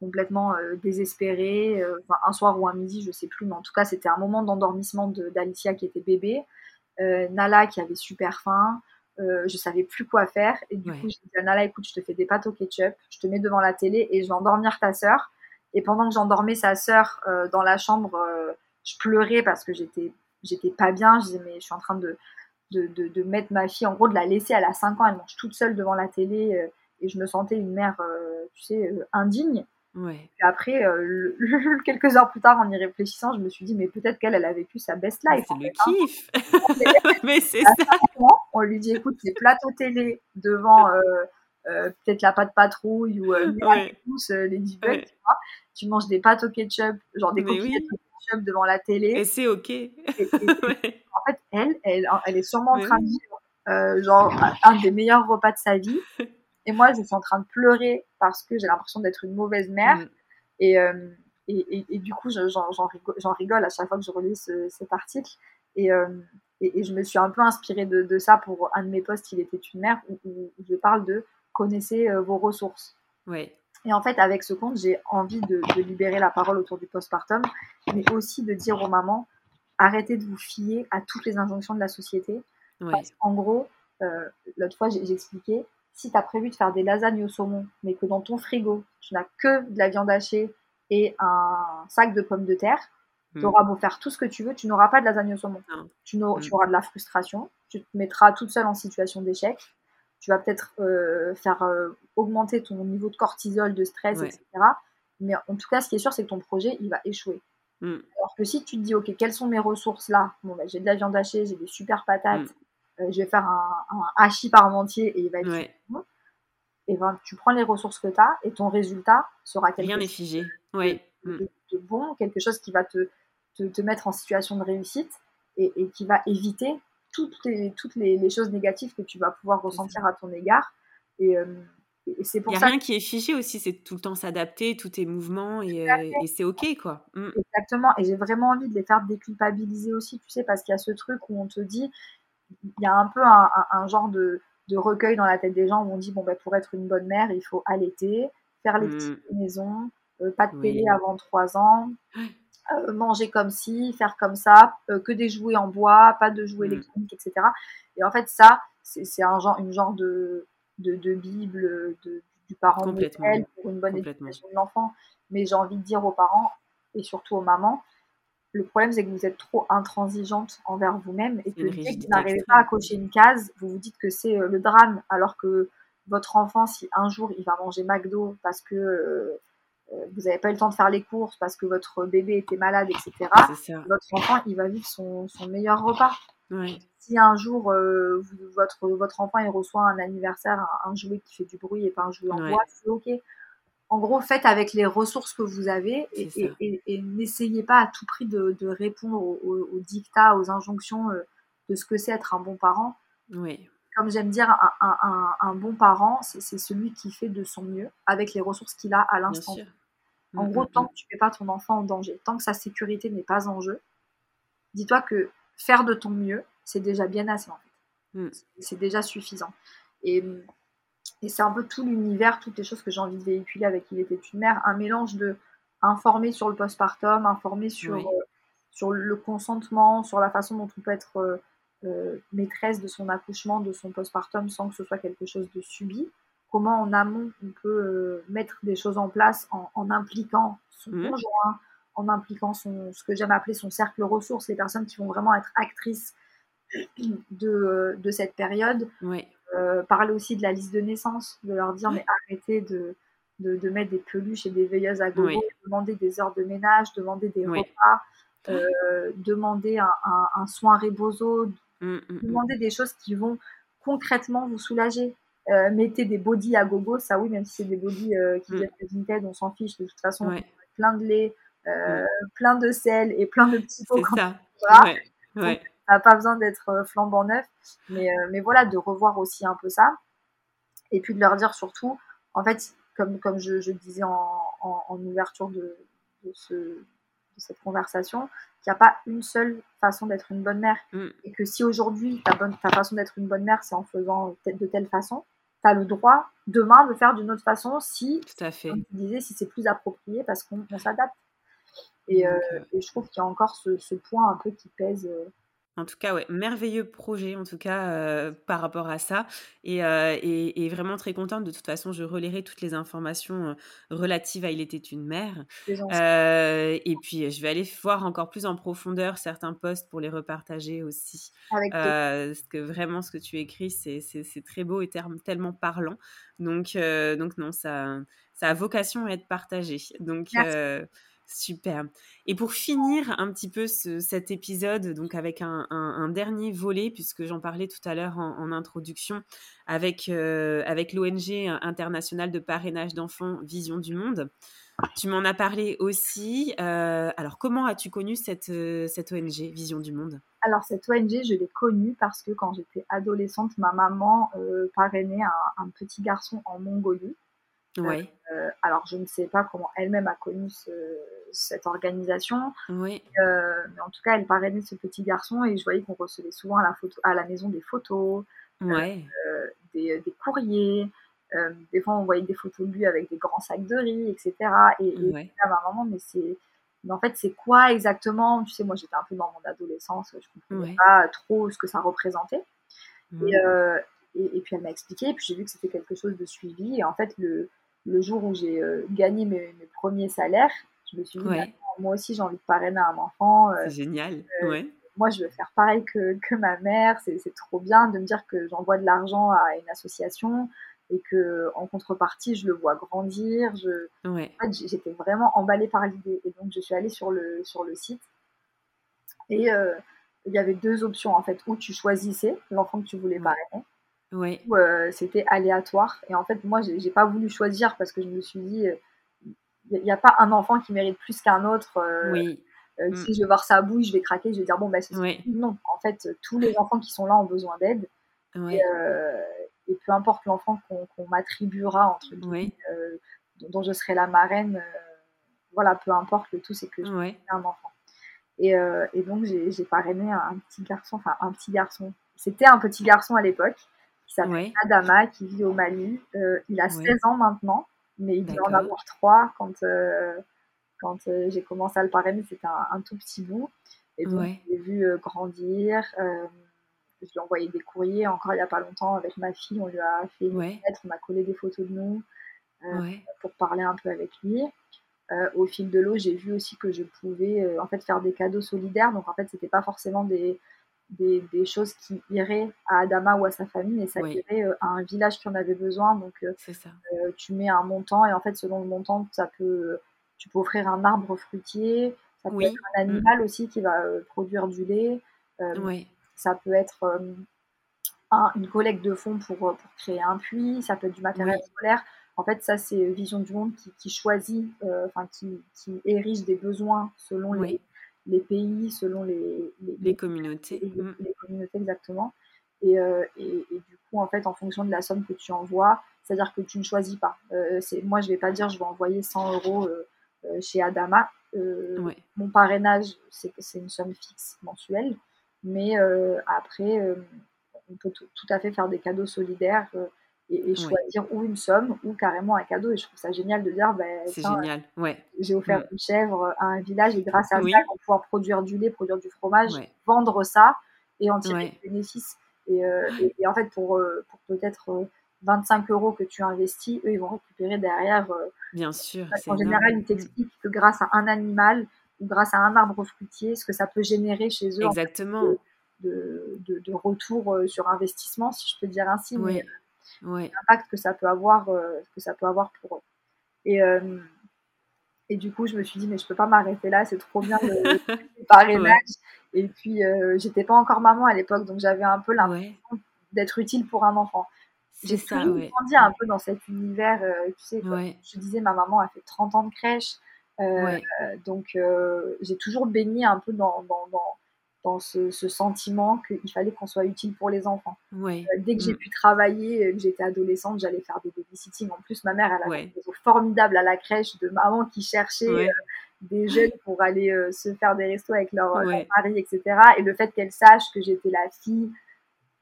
complètement désespérée. un soir ou un midi, je sais plus, mais en tout cas, c'était un moment d'endormissement d'Alicia qui était bébé, Nala qui avait super faim. je savais plus quoi faire et du coup j'ai dit à Nala écoute je te fais des pâtes au ketchup je te mets devant la télé et je vais endormir ta sœur et pendant que j'endormais sa sœur dans la chambre je pleurais parce que j'étais j'étais pas bien. Je disais, mais je suis en train de, de, de, mettre ma fille, en gros, de la laisser. Elle a 5 ans, elle mange toute seule devant la télé. Euh, et je me sentais une mère, euh, tu sais, euh, indigne. Ouais. Après, <laughs> quelques heures plus tard, en y réfléchissant, je me suis dit, mais peut-être qu'elle, elle a vécu sa best life. C'est le hein. kiff. <laughs> <laughs> mais c'est ça. On lui dit, écoute, les plateaux télé devant peut-être la pâte patrouille ou les ouais. les ouais. tu vois. Tu manges des pâtes au ketchup, genre des coquillettes devant la télé. Et c'est ok. <laughs> En fait, elle, elle, elle est sûrement en train de vivre euh, genre un des meilleurs repas de sa vie. <laughs> Et moi, je suis en train de pleurer parce que j'ai l'impression d'être une mauvaise mère. Mm. Euh, et, et, et, du coup, j'en rigole, rigole, à chaque fois que je relis cet article. Euh, et, et, je me suis un peu inspirée de, de, ça pour un de mes posts, Il était une mère, où, où je parle de connaissez vos ressources. Oui. Et en fait, avec ce compte, j'ai envie de, libérer la parole autour du postpartum, mais aussi de dire aux mamans, arrêtez de vous fier à toutes les injonctions de la société. en gros, euh, l'autre fois, j'ai expliqué, si tu as prévu de faire des lasagnes au saumon, mais que dans ton frigo, tu n'as que de la viande hachée et un sac de pommes de terre, hmm. tu auras beau faire tout ce que tu veux, tu n'auras pas de lasagne au saumon. Tu, hmm. tu, auras de la frustration, tu te mettras toute seule en situation d'échec, tu vas peut-être euh, faire euh, augmenter ton niveau de cortisol, de stress, etc. Mais en tout cas, ce qui est sûr, c'est que ton projet, il va échouer. Mmh. Alors que si tu te dis, OK, quelles sont mes ressources là? Bon, bah, J'ai de la viande hachée, j'ai des super patates, Mmh. euh, je vais faire un, un hachis parmentier et il va être Ouais. bon. Et ben, tu prends les ressources que tu as et ton résultat sera quelque Rien n'est chose figé. Ouais. de, de- de bon, quelque chose qui va te, te, te mettre en situation de réussite et, et qui va éviter toutes les, toutes les, les choses négatives que tu vas pouvoir ressentir à ton égard. Et, euh, et c'est pour n'y a ça rien qui est figé aussi, c'est tout le temps s'adapter, tout est mouvement et, euh, et c'est OK, quoi. Mmh. Exactement, et j'ai vraiment envie de les faire déculpabiliser aussi, tu sais, parce qu'il y a ce truc où on te dit, il y a un peu un, un- un genre de, de recueil dans la tête des gens où on dit, bon, ben, pour être une bonne mère, il faut allaiter, faire les Mm. petites maisons, euh, pas de Oui. télé avant 3 ans, euh, manger comme ci, faire comme ça, euh, que des jouets en bois, pas de jouets Mm. électroniques, etc. Et en fait, ça, c'est un genre, une genre de, de, de Bible de, du parent modèle pour une bonne éducation de l'enfant. Mais j'ai envie de dire aux parents, et surtout aux mamans, le problème, c'est que vous êtes trop intransigeante envers vous-même et que dès que vous n'arrivez pas à cocher une case, vous vous dites que c'est euh, le drame, alors que votre enfant, si un jour il va manger McDo parce que vous n'avez pas eu le temps de faire les courses, parce que votre bébé était malade, etc., votre enfant, il va vivre son, son meilleur repas. Si un jour, euh, vous- votre, votre enfant il reçoit un anniversaire, un, un jouet qui fait du bruit et pas un jouet en bois, c'est OK. En gros, faites avec les ressources que vous avez et, C'est et- ça. et- et n'essayez pas à tout prix de, de répondre aux, aux- aux dictats, aux injonctions euh, de ce que c'est être un bon parent. Ouais. Comme j'aime dire, un, un- un- un bon parent, c'est celui qui fait de son mieux avec les ressources qu'il a à l'instant. En Mm, gros, mm, tant mm. que tu ne mets pas ton enfant en danger, tant que sa sécurité n'est pas en jeu, dis-toi que faire de ton mieux, c'est déjà bien assez en fait. C'est déjà suffisant. Et, et c'est un peu tout l'univers, toutes les choses que j'ai envie de véhiculer avec Il était une mère, un mélange de informer sur le postpartum, informer sur, Oui. euh, sur le consentement, sur la façon dont on peut être euh, euh, maîtresse de son accouchement, de son postpartum sans que ce soit quelque chose de subi. Comment en amont on peut euh, mettre des choses en place en, en impliquant son Mhm. conjoint, en impliquant son, ce que j'aime appeler son cercle ressources, les personnes qui vont vraiment être actrices <clears throat> de, euh, de cette période. Euh, parler aussi de la liste de naissance, de leur dire mais arrêtez de, de, de mettre des peluches et des veilleuses à gogo, Oui. demander des heures de ménage, demander des Oui. repas, euh, demander un, un, un soin rebozo, Mm, mm, mm. demander des choses qui vont concrètement vous soulager. Euh, mettez des bodys à gogo, ça oui, même si c'est des bodys euh, qui Mm. viennent de Vinted, on s'en fiche, de toute façon, Ouais. plein de lait, euh, plein de sel et plein de petits pots ça. Ouais. Ça n'a pas besoin d'être euh, flambant neuf, mais, mais voilà, de revoir aussi un peu ça. Et puis de leur dire surtout, en fait, comme, comme je, je disais en, en, en ouverture de, de, ce, cette conversation, qu'il n'y a pas une seule façon d'être une bonne mère. Mm. Et que si aujourd'hui, ta, bonne, ta façon d'être une bonne mère, c'est en faisant de telle façon, tu as le droit demain de faire d'une autre façon si, Tout à fait. comme tu disais, si c'est plus approprié parce qu'on on s'adapte. Et, euh, euh, et je trouve qu'il y a encore ce, ce point un peu qui pèse. euh, En tout cas, ouais, merveilleux projet, en tout cas, euh, par rapport à ça. Et, euh, et, et vraiment très contente. De toute façon, je relayerai toutes les informations euh, relatives à Il était une mère. et puis, je vais aller voir encore plus en profondeur certains posts pour les repartager aussi. avec parce que vraiment, ce que tu écris, c'est très beau et tellement parlant. Donc, donc non, ça, ça a vocation à être partagé. Donc, Merci. Super. Et pour finir un petit peu ce- cet épisode, donc avec un, dernier volet, puisque j'en parlais tout à l'heure en, introduction, avec, euh, avec l'ONG internationale de parrainage d'enfants Vision du Monde. Tu m'en as parlé aussi. Euh, alors, comment as-tu connu cette, euh, cette ONG Vision du Monde? Alors, cette ONG, je l'ai connue parce que quand j'étais adolescente, ma maman parrainait un petit garçon en Mongolie. Ouais, Euh, alors, je ne sais pas comment elle-même a connu ce- cette organisation, euh, mais en tout cas, elle parrainait ce petit garçon et je voyais qu'on recevait souvent à la, photo, à la maison des photos, ouais. euh, des, des courriers. euh, des fois, on voyait des photos de lui avec des grands sacs de riz, etc. Et, et Ouais. à ma maman, mais c'est. Mais en fait, c'est quoi exactement? Tu sais, moi, j'étais un peu dans mon adolescence, je comprenais Ouais. pas trop ce que ça représentait. Et, euh, et, et puis elle m'a expliqué, et puis j'ai vu que c'était quelque chose de suivi. Et en fait, le, le jour où j'ai euh, gagné mes, mes premiers salaires, je me suis dit, Ouais. bah, moi aussi j'ai envie de parrainer un enfant. euh, C'est génial. euh, ouais. moi, je veux faire pareil que, que ma mère. C'est trop bien de me dire que j'envoie de l'argent à une association. et que en contrepartie, je le vois grandir. Je, Ouais. en fait, j'étais vraiment emballée par l'idée. Et donc, je suis allée sur le, sur le site. Et euh, il y avait deux options, en fait, où tu choisissais l'enfant que tu voulais parrainer, Ouais. ou euh, c'était aléatoire. Et en fait, moi, j'ai pas voulu choisir parce que je me suis dit, euh, il n'y a pas un enfant qui mérite plus qu'un autre. euh, Oui. euh, Mm. Si je vais voir sa bouille, je vais craquer, je vais dire, bon, bah, c'est Ouais. non. En fait, tous les enfants qui sont là ont besoin d'aide. Et, euh, et peu importe l'enfant qu'on qu'on m'attribuera, entre guillemets, euh, dont, je serai la marraine, euh, voilà, peu importe, le tout, c'est que je Ouais. un enfant. Et, euh, et donc, j'ai j'ai parrainé un, un petit garçon, enfin, un petit garçon. C'était un petit garçon à l'époque, qui s'appelle. Adama, qui vit au Mali. Euh, il a Ouais. 16 ans maintenant, mais il devait en avoir 3 quand, euh, quand euh, j'ai commencé à le parrainer. C'était un, un tout petit bout. Et donc, Ouais. je l'ai vu grandir. je lui ai envoyé des courriers encore il n'y a pas longtemps avec ma fille. On lui a fait une lettre, on a collé des photos de nous pour parler un peu avec lui. Euh, au fil de l'eau, j'ai vu aussi que je pouvais euh, en fait faire des cadeaux solidaires. Donc en fait, c'était pas forcément des, des, des choses qui iraient à Adama ou à sa famille, mais ça Oui. irait euh, à un village qui en avait besoin. Donc euh, C'est ça. euh, tu mets un montant et en fait selon le montant, ça peut, tu peux offrir un arbre fruitier. Ça peut Oui. être un animal aussi qui va produire du lait. Ça peut être un- une collecte de fonds pour, pour créer un puits, ça peut être du matériel scolaire. En fait, ça, c'est Vision du Monde qui, qui choisit, enfin, qui, qui érige des besoins selon les. Les pays, selon les, les, Les communautés. les- Mm. les communautés exactement. Et, euh, et, et du coup, en fait, en fonction de la somme que tu envoies, c'est-à-dire que tu ne choisis pas. Euh, moi, je vais pas dire je vais envoyer 100 euros euh, chez Adama. Ouais. Mon parrainage, c'est, une somme fixe mensuelle. Mais après, on peut tout, à fait faire des cadeaux solidaires et, et choisir ou une somme ou carrément un cadeau. Et je trouve ça génial de dire, ben, C'est génial. Ouais. j'ai offert Mm. une chèvre à un village et grâce à Oui. ça, ils vont pouvoir produire du lait, produire du fromage, Ouais. vendre ça et en tirer des bénéfices. Et, euh, et, et en fait, pour, euh, pour peut-être euh, 25 euros que tu investis, eux, ils vont récupérer derrière. euh, Bien sûr. qu'en énorme. général, ils Mm. t'expliquent que grâce à un animal ou grâce à un arbre fruitier, ce que ça peut générer chez eux en fait, Exactement. de, de, de retour euh, sur investissement, si je peux dire ainsi, mais Ouais. Ouais. l'impact que ça peut avoir, euh, que ça peut avoir pour eux. Et, euh, et du coup, je me suis dit, mais je peux pas m'arrêter là, c'est trop bien <laughs> le, le parrainage. Et puis, euh, j'étais pas encore maman à l'époque, donc j'avais un peu l'impression Ouais. d'être utile pour un enfant. J'ai toujours Ouais. grandi un peu dans cet univers, euh, tu sais, Ouais. je disais, ma maman a fait 30 ans de crèche, Ouais. donc j'ai toujours baigné un peu dans, dans, dans, dans ce, ce sentiment qu'il fallait qu'on soit utile pour les enfants. Ouais. Euh, dès que j'ai Mm. pu travailler, euh, que j'étais adolescente, j'allais faire des babysitting. En plus, ma mère, elle avait Ouais. un réseau formidable à la crèche de mamans qui cherchaient Ouais. euh, des jeunes pour aller euh, se faire des restos avec leur, mari, etc. Et le fait qu'elle sache que j'étais la fille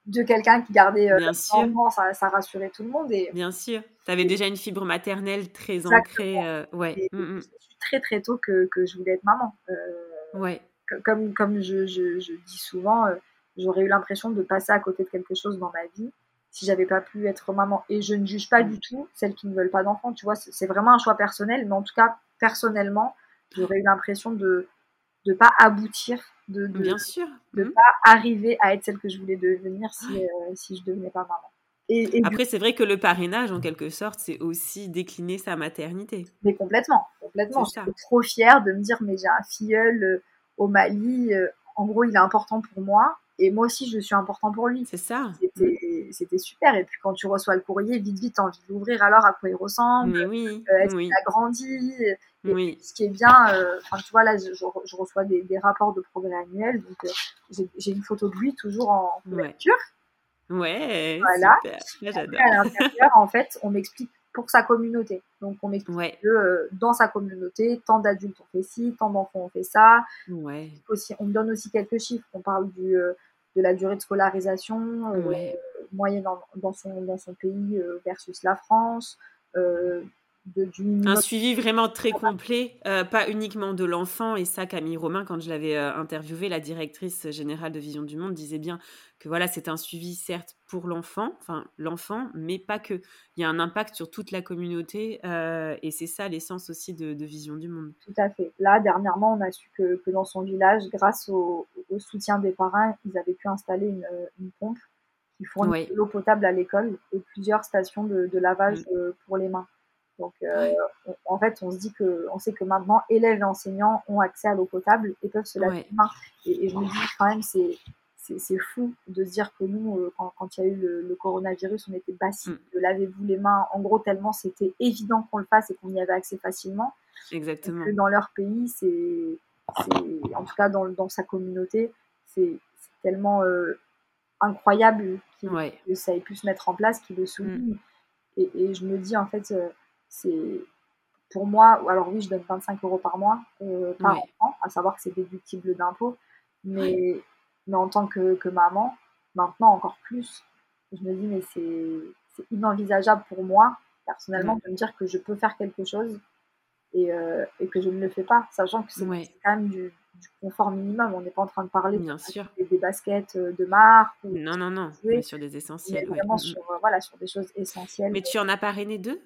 de quelqu'un qui gardait euh, Bien leur sûr. enfant, ça, ça rassurait tout le monde. Et, Bien sûr. Tu avais déjà une fibre maternelle très Exactement. ancrée. euh, Ouais. et Mm, mm. je suis très très tôt que, que je voulais être maman. Euh, Ouais. Co- comme, comme je, je, je dis souvent, euh, j'aurais eu l'impression de passer à côté de quelque chose dans ma vie si j'avais pas pu être maman. Et je ne juge pas Mm. du tout celles qui ne veulent pas d'enfants. Tu vois, c'est vraiment un choix personnel, mais en tout cas, personnellement, j'aurais eu l'impression de ne pas aboutir, de ne Bien sûr. de Mm. pas arriver à être celle que je voulais devenir si, euh, si je devenais pas maman. Et, et du Après, c'est vrai que le parrainage, en quelque sorte, c'est aussi décliner sa maternité. Mais complètement, complètement. Ça. J'étais trop fière de me dire, mais j'ai un filleul euh, au Mali, euh, en gros, il est important pour moi, et moi aussi, je suis important pour lui. C'est ça. C'était super. Et puis, quand tu reçois le courrier, vite, vite, envie de l'ouvrir alors à quoi il ressemble, Mais oui. euh, est-ce Oui. qu'il a grandi? Et Oui. ce qui est bien, euh, tu vois, là, je, je re- je reçois des, des rapports de progrès annuels, donc euh, j'ai- une photo de lui toujours en Ouais. couverture. Ouais. Voilà. Super. Après, à l'intérieur, en fait, on m'explique pour sa communauté. Donc, on m'explique Ouais. que euh, dans sa communauté, tant d'adultes ont fait ci, tant d'enfants ont fait ça. Ouais. Aussi, on me donne aussi quelques chiffres. On parle du, euh, de la durée de scolarisation euh, moyenne dans, dans, son, dans son pays versus la France. Euh, de, du minimum- Un suivi vraiment très complet, euh, pas uniquement de l'enfant. Et ça, Camille Romain, quand je l'avais euh, interviewée, la directrice générale de Vision du Monde, disait bien que voilà, c'est un suivi certes pour l'enfant, enfin l'enfant, mais pas que. Il y a un impact sur toute la communauté. euh, et c'est ça l'essence aussi de, de Vision du Monde. Tout à fait. Là, dernièrement, on a su que, que dans son village, grâce au, au soutien des parrains, ils avaient pu installer une, une pompe qui fournissent de l'eau potable à l'école et plusieurs stations de, lavage mmh. pour les mains. Donc, en fait, on se dit que, on sait que maintenant, élèves et enseignants ont accès à l'eau potable et peuvent se laver les mains. Et, je me dis quand même, c'est c'est fou de se dire que nous, quand, il y a eu le, coronavirus, on était bassés mmh. de lavez-vous les mains. En gros, tellement c'était évident qu'on le fasse et qu'on y avait accès facilement. Exactement. Que dans leur pays, c'est, en tout cas dans, dans sa communauté, c'est tellement incroyable que ça ait pu se mettre en place, qu'ils le soulignent. Mmh. Et, et, je me dis, en fait, c'est pour moi, alors oui, je donne 25 euros par mois euh, par enfant, à savoir que c'est déductible d'impôt, mais, mais en tant que, que, maman, maintenant encore plus, je me dis, mais c'est inenvisageable pour moi, personnellement, de me dire que je peux faire quelque chose et, euh, et que je ne le fais pas, sachant que c'est quand même du, du, confort minimum. On n'est pas en train de parler Bien sûr. Des, baskets euh, de marque. Ou non, non, non, mais sur des essentiels. Vraiment sur, voilà, sur des choses essentielles. Mais tu en as parrainé deux?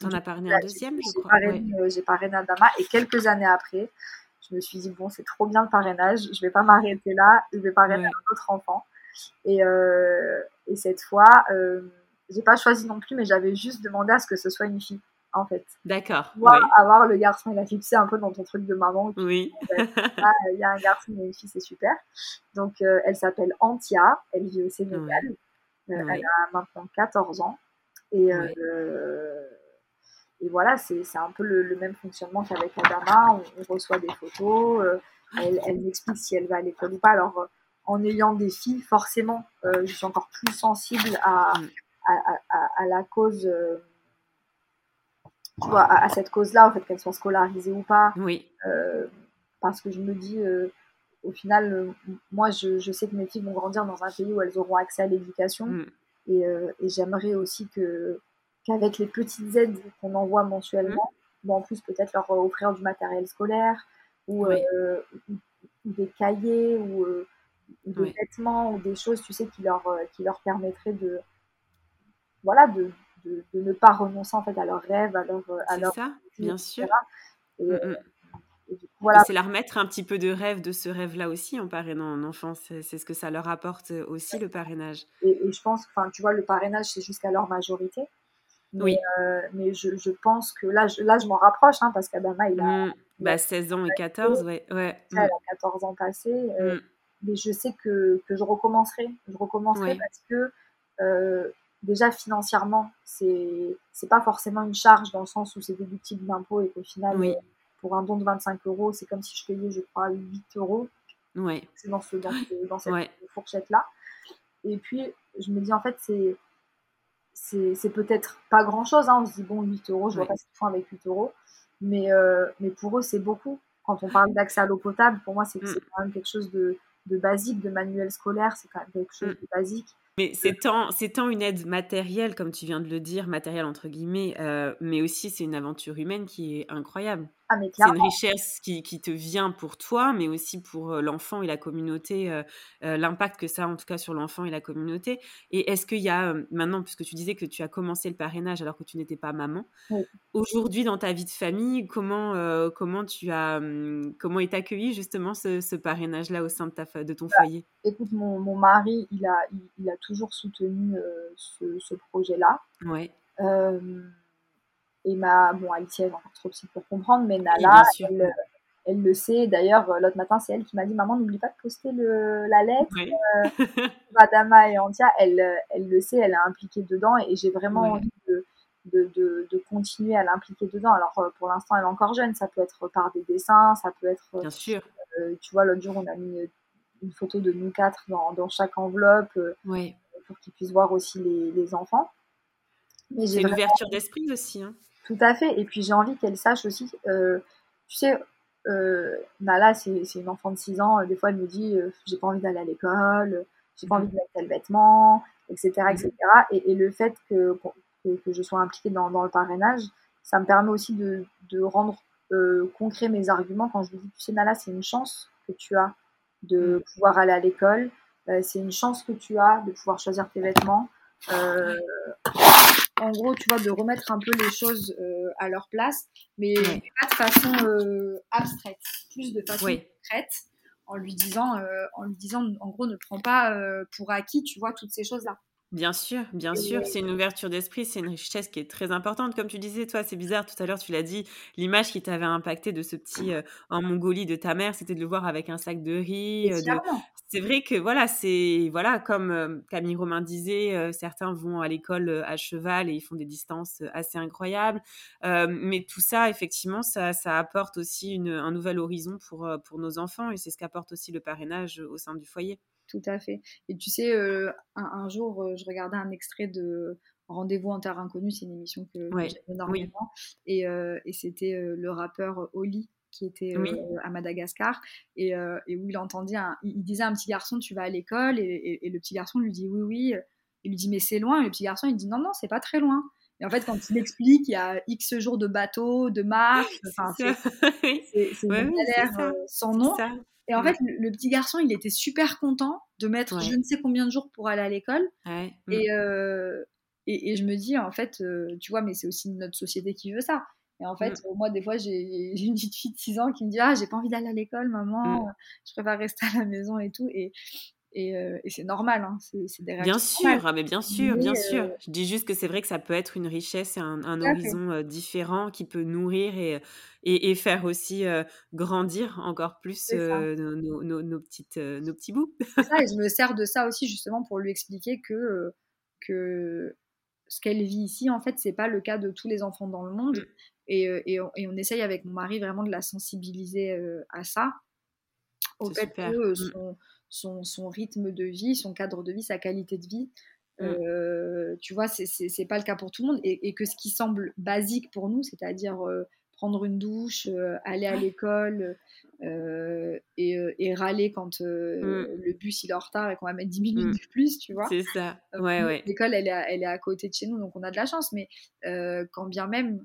T'en as parrainé un deuxième, je crois. Euh, j'ai parrainé Adama et quelques années après, je me suis dit, bon, c'est trop bien le parrainage, je vais pas m'arrêter là, je vais parrainer un autre enfant. Et, euh, et cette fois, euh, j'ai pas choisi non plus, mais j'avais juste demandé à ce que ce soit une fille, en fait. D'accord. avoir le garçon, il a fixé un peu dans ton truc de maman. Oui. Ah, <laughs> il y a un garçon et une fille, c'est super. Donc, euh, elle s'appelle Antia, elle vit au Sénégal. Elle a maintenant 14 ans. Et et voilà, c'est un peu le, même fonctionnement qu'avec Adama. On, on, reçoit des photos, euh, elle, elle m'explique si elle va à l'école ou pas. Alors, euh, en ayant des filles, forcément, euh, je suis encore plus sensible à, à, à, la cause, tu vois, à, cette cause-là, en fait, qu'elle soit scolarisée ou pas. Oui. parce que je me dis, au final, moi, je, je, sais que mes filles vont grandir dans un pays où elles auront accès à l'éducation. Mm. Et, et j'aimerais aussi que qu'avec les petites aides qu'on envoie mensuellement, mmh. en plus peut-être leur offrir du matériel scolaire ou, euh, des cahiers ou, euh, des vêtements ou des choses, tu sais, qui leur, euh, qui leur permettraient de, voilà, de, de, ne pas renoncer en fait à leurs rêves, à leur, à leur ça, bien sûr. Et, mmh, mmh. voilà. C'est leur mettre un petit peu de rêve de ce rêve-là aussi en parrainant un enfant. C'est ce que ça leur apporte aussi le parrainage. Et, et je pense, enfin, tu vois, le parrainage c'est jusqu'à leur majorité. Mais, oui. Euh, mais je, je, pense que là, je, là, je m'en rapproche hein, parce qu'Adama, il a. Mmh. Bah, 16 ans et 14, ouais. ouais. Elle a 14 ans passés. Euh, mmh. Mais je sais que, que je recommencerai. Je recommencerai parce que euh, déjà financièrement, c'est pas forcément une charge dans le sens où c'est déductible d'impôt et qu'au final, oui. pour un don de 25 euros, c'est comme si je payais, je crois, 8 euros. Ouais. C'est dans, ce, dans, dans cette fourchette-là. Et puis, je me dis, en fait, c'est c'est peut-être pas grand chose. Hein. On se dit, bon, 8 euros, je vois pas ce qu'ils font avec 8 euros. Mais, euh, mais pour eux, c'est beaucoup. Quand on parle d'accès à l'eau potable, pour moi, c'est mm. quand même quelque chose de, de, basique, de manuel scolaire, c'est quand même quelque chose mm. de basique. Mais c'est tant, tant une aide matérielle, comme tu viens de le dire, matérielle entre guillemets, euh, mais aussi c'est une aventure humaine qui est incroyable. Ah, c'est une richesse qui, qui, te vient pour toi, mais aussi pour l'enfant et la communauté, euh, l'impact que ça a en tout cas sur l'enfant et la communauté. Et est-ce qu'il y a, maintenant, puisque tu disais que tu as commencé le parrainage alors que tu n'étais pas maman, aujourd'hui dans ta vie de famille, comment, comment, tu as, comment est accueilli justement ce, parrainage-là au sein de, ta, de ton bah, foyer? Écoute, mon, mon, mari, il a, il, a toujours soutenu ce, ce projet-là. Ouais. Ma, bon, Alicia est encore trop petite pour comprendre, mais Nala, elle, le sait. D'ailleurs, l'autre matin, c'est elle qui m'a dit Maman, n'oublie pas de poster le, la lettre. Euh, <laughs> Madama et Antia, elle, elle le sait, elle est impliquée dedans et j'ai vraiment envie de, de, de, continuer à l'impliquer dedans. Alors, euh, pour l'instant, elle est encore jeune, ça peut être par des dessins, ça peut être. Bien sûr. Euh, tu vois, l'autre jour, on a mis une photo de nous quatre dans, dans chaque enveloppe pour qu'ils puissent voir aussi les, les enfants. C'est une ouverture d'esprit aussi. Hein. Tout à fait. Et puis j'ai envie qu'elle sache aussi, euh, tu sais, euh, Nala, c'est une enfant de 6 ans, des fois elle me dit euh, j'ai pas envie d'aller à l'école, j'ai pas envie de mettre tel vêtement, etc. etc. Et, et le fait que, que, je sois impliquée dans, dans, le parrainage, ça me permet aussi de, de rendre euh, concret mes arguments quand je lui dis tu sais, Nala, c'est une chance que tu as de mm. pouvoir aller à l'école, euh, c'est une chance que tu as de pouvoir choisir tes vêtements. Euh, en gros, tu vois, de remettre un peu les choses euh, à leur place, mais pas de façon euh, abstraite, plus de façon concrète, en lui disant, en lui disant, en gros, ne prends pas pour acquis, tu vois, toutes ces choses-là. Bien sûr, bien sûr, c'est une ouverture d'esprit, c'est une richesse qui est très importante. Comme tu disais, toi, c'est bizarre, tout à l'heure, tu l'as dit, l'image qui t'avait impacté de ce petit euh, en Mongolie de ta mère, c'était de le voir avec un sac de riz. Euh, c'est vrai que, voilà, c'est, voilà, comme euh, Camille Romain disait, certains vont à l'école à cheval et ils font des distances assez incroyables. mais tout ça, effectivement, ça, ça apporte aussi une, un nouvel horizon pour, pour nos enfants et c'est ce qu'apporte aussi le parrainage au sein du foyer. Tout à fait. Et tu sais, euh, un, jour, euh, je regardais un extrait de Rendez-vous en Terre Inconnue, c'est une émission que, j'aime énormément. Et, euh, et c'était le rappeur Oli qui était à Madagascar et, et, où il entendait, il disait à un petit garçon, tu vas à l'école? et, et, le petit garçon lui dit oui, oui. Il lui dit mais c'est loin. Et le petit garçon il dit non, non, c'est pas très loin. Et en fait, quand il explique, il y a X jours de bateau, de marche, <laughs> enfin, c'est une galère sans nom. Et en fait, le, petit garçon, il était super content de mettre je ne sais combien de jours pour aller à l'école. Mm. Euh, et, et, je me dis, en fait, euh, tu vois, mais c'est aussi notre société qui veut ça. Et en fait, mm. moi, des fois, j'ai une petite fille de 6 ans qui me dit Ah, j'ai pas envie d'aller à l'école, maman, mm. je préfère rester à la maison et tout. Et, euh, et, c'est normal, hein, c'est des Bien sûr, ah, mais bien sûr, bien sûr. Euh, Je dis juste que c'est vrai que ça peut être une richesse et un, horizon euh, différent qui peut nourrir et, et, faire aussi grandir encore plus nos, nos, petites, nos petits bouts. ça, et je me sers de ça aussi justement pour lui expliquer que, que ce qu'elle vit ici, en fait, c'est pas le cas de tous les enfants dans le monde. Mmh. Et, et, on, et, on, essaye avec mon mari vraiment de la sensibiliser à ça, au fait que mmh. son son, son, rythme de vie, son cadre de vie, sa qualité de vie. Mm. Euh, tu vois, c'est pas le cas pour tout le monde. Et, que ce qui semble basique pour nous, c'est-à-dire euh, prendre une douche, euh, aller à l'école et, râler quand mm. le bus il est en retard et qu'on va mettre 10 minutes mm. de plus, tu vois. C'est ça. Ouais, ouais. L'école, elle est, à, elle est à côté de chez nous, donc on a de la chance. Mais quand bien même,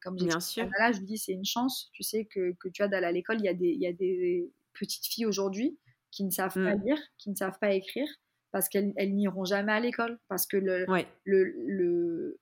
comme j'ai là, je lui dis, c'est une chance. Tu sais que, que tu as d'aller à l'école, il y, a des, il y a des petites filles aujourd'hui qui ne savent pas mmh. lire, qui ne savent pas écrire, parce qu'elles n'iront jamais à l'école, parce que le, le, le,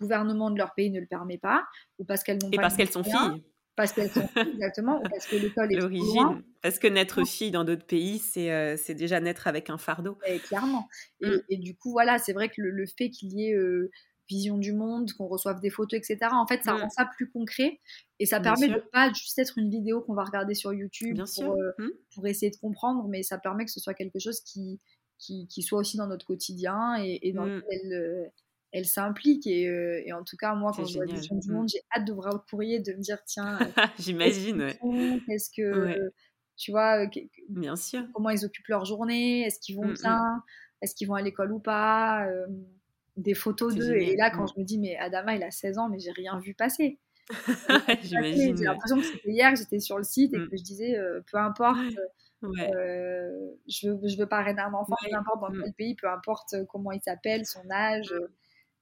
gouvernement de leur pays ne le permet pas, ou parce qu'elles n'ont pas. Et parce qu'elles sont filles. Parce qu'elles sont filles, exactement, ou parce que l'école est L'origine. Parce que naître fille dans d'autres pays, c'est euh, déjà naître avec un fardeau. Et clairement. Et, mmh. et, du coup, voilà, c'est vrai que le, fait qu'il y ait euh, vision du monde, qu'on reçoive des photos, etc. En fait, ça mm. rend ça plus concret et ça permet de pas juste être une vidéo qu'on va regarder sur YouTube pour, euh, mm. pour, essayer de comprendre, mais ça permet que ce soit quelque chose qui, qui, soit aussi dans notre quotidien et, dans mm. lequel euh, elle s'implique. Et, euh, et, en tout cas, moi, quand je vois vision du monde, j'ai hâte d'ouvrir le courrier, de me dire tiens, <laughs> j'imagine, est-ce que. Tu vois, bien sûr. Comment ils occupent leur journée? Est-ce qu'ils vont bien? Est-ce qu'ils vont à l'école ou pas? Des photos d'eux. Et là, quand je me dis, mais Adama, il a 16 ans, mais j'ai rien vu passer. <laughs> J'imagine. J'ai l'impression que c'était hier, j'étais sur le site et que je disais, euh, peu importe, euh, je, veux, je veux parrainer un enfant, peu importe dans quel pays, peu importe euh, comment il s'appelle, son âge,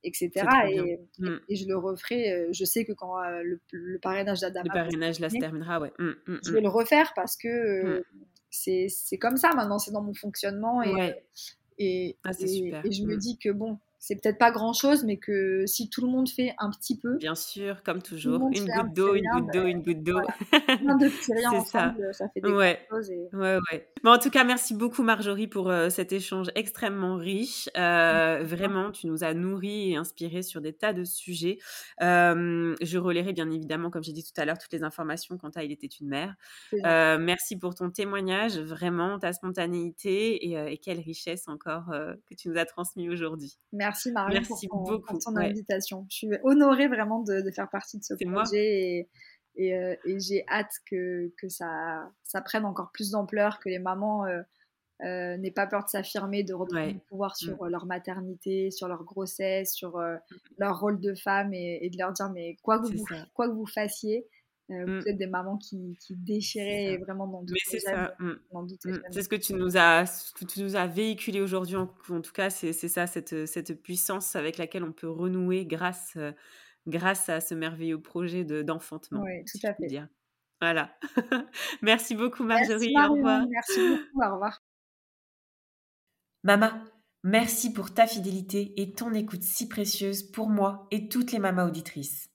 etc. Et, et, je le referai. Je sais que quand le, parrainage d'Adama. Le parrainage là se terminera, ouais. je vais le refaire parce que c'est comme ça maintenant, c'est dans mon fonctionnement. Et, et, ah, et, je me dis que bon, c'est peut-être pas grand chose, mais que si tout le monde fait un petit peu. Bien sûr, comme toujours. Une goutte d'eau, une goutte d'eau, une goutte d'eau. Plein de petits riens ensemble, ça. fait des ouais. choses. Ouais, ouais. Mais en tout cas, merci beaucoup, Marjorie, pour euh, cet échange extrêmement riche. Euh, vraiment, tu nous as nourris et inspirés sur des tas de sujets. Euh, je relayerai bien évidemment, comme j'ai dit tout à l'heure, toutes les informations quant à Il était une mère. merci pour ton témoignage, vraiment, ta spontanéité et, et quelle richesse encore que tu nous as transmis aujourd'hui. Merci Merci Marie pour, ton, invitation. Je suis honorée vraiment de, faire partie de ce projet euh, et, j'ai hâte que, que ça, ça, prenne encore plus d'ampleur, que les mamans euh, euh, n'aient pas peur de s'affirmer, de reprendre le pouvoir mm. sur leur maternité, sur leur grossesse, sur mm. leur rôle de femme et, de leur dire mais quoi que, vous, quoi que vous fassissiez, euh, vous mmh. êtes des mamans qui, qui déchiraient vraiment dans Mais c'est ça. Mmh. Mmh. C'est ce que tu nous as, que tu nous as véhiculé aujourd'hui. En, tout cas, c'est ça, cette, cette, puissance avec laquelle on peut renouer grâce, euh, grâce à ce merveilleux projet d'enfantement. oui, tout à fait. Dire. Voilà. <laughs> Merci beaucoup, Marjorie. Merci, au revoir. Merci beaucoup. Au revoir. Mama, merci pour ta fidélité et ton écoute si précieuse pour moi et toutes les mamas auditrices.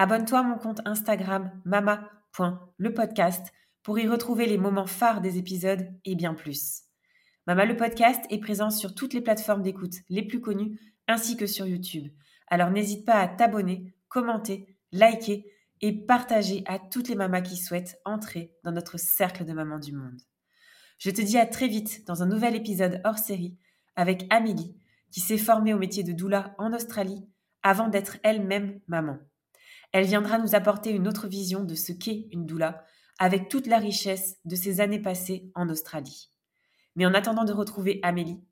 Abonne-toi à mon compte Instagram mama.lepodcast pour y retrouver les moments phares des épisodes et bien plus. Mama le podcast est présent sur toutes les plateformes d'écoute les plus connues ainsi que sur YouTube. Alors n'hésite pas à t'abonner, commenter, liker et partager à toutes les mamas qui souhaitent entrer dans notre cercle de mamans du monde. Je te dis à très vite dans un nouvel épisode hors série avec Amélie qui s'est formée au métier de doula en Australie avant d'être elle-même maman. Elle viendra nous apporter une autre vision de ce qu'est une doula avec toute la richesse de ses années passées en Australie. Mais en attendant de retrouver Amélie,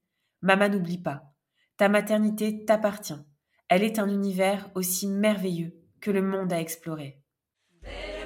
Maman n'oublie pas, ta maternité t'appartient. Elle est un univers aussi merveilleux que le monde à explorer. Eh.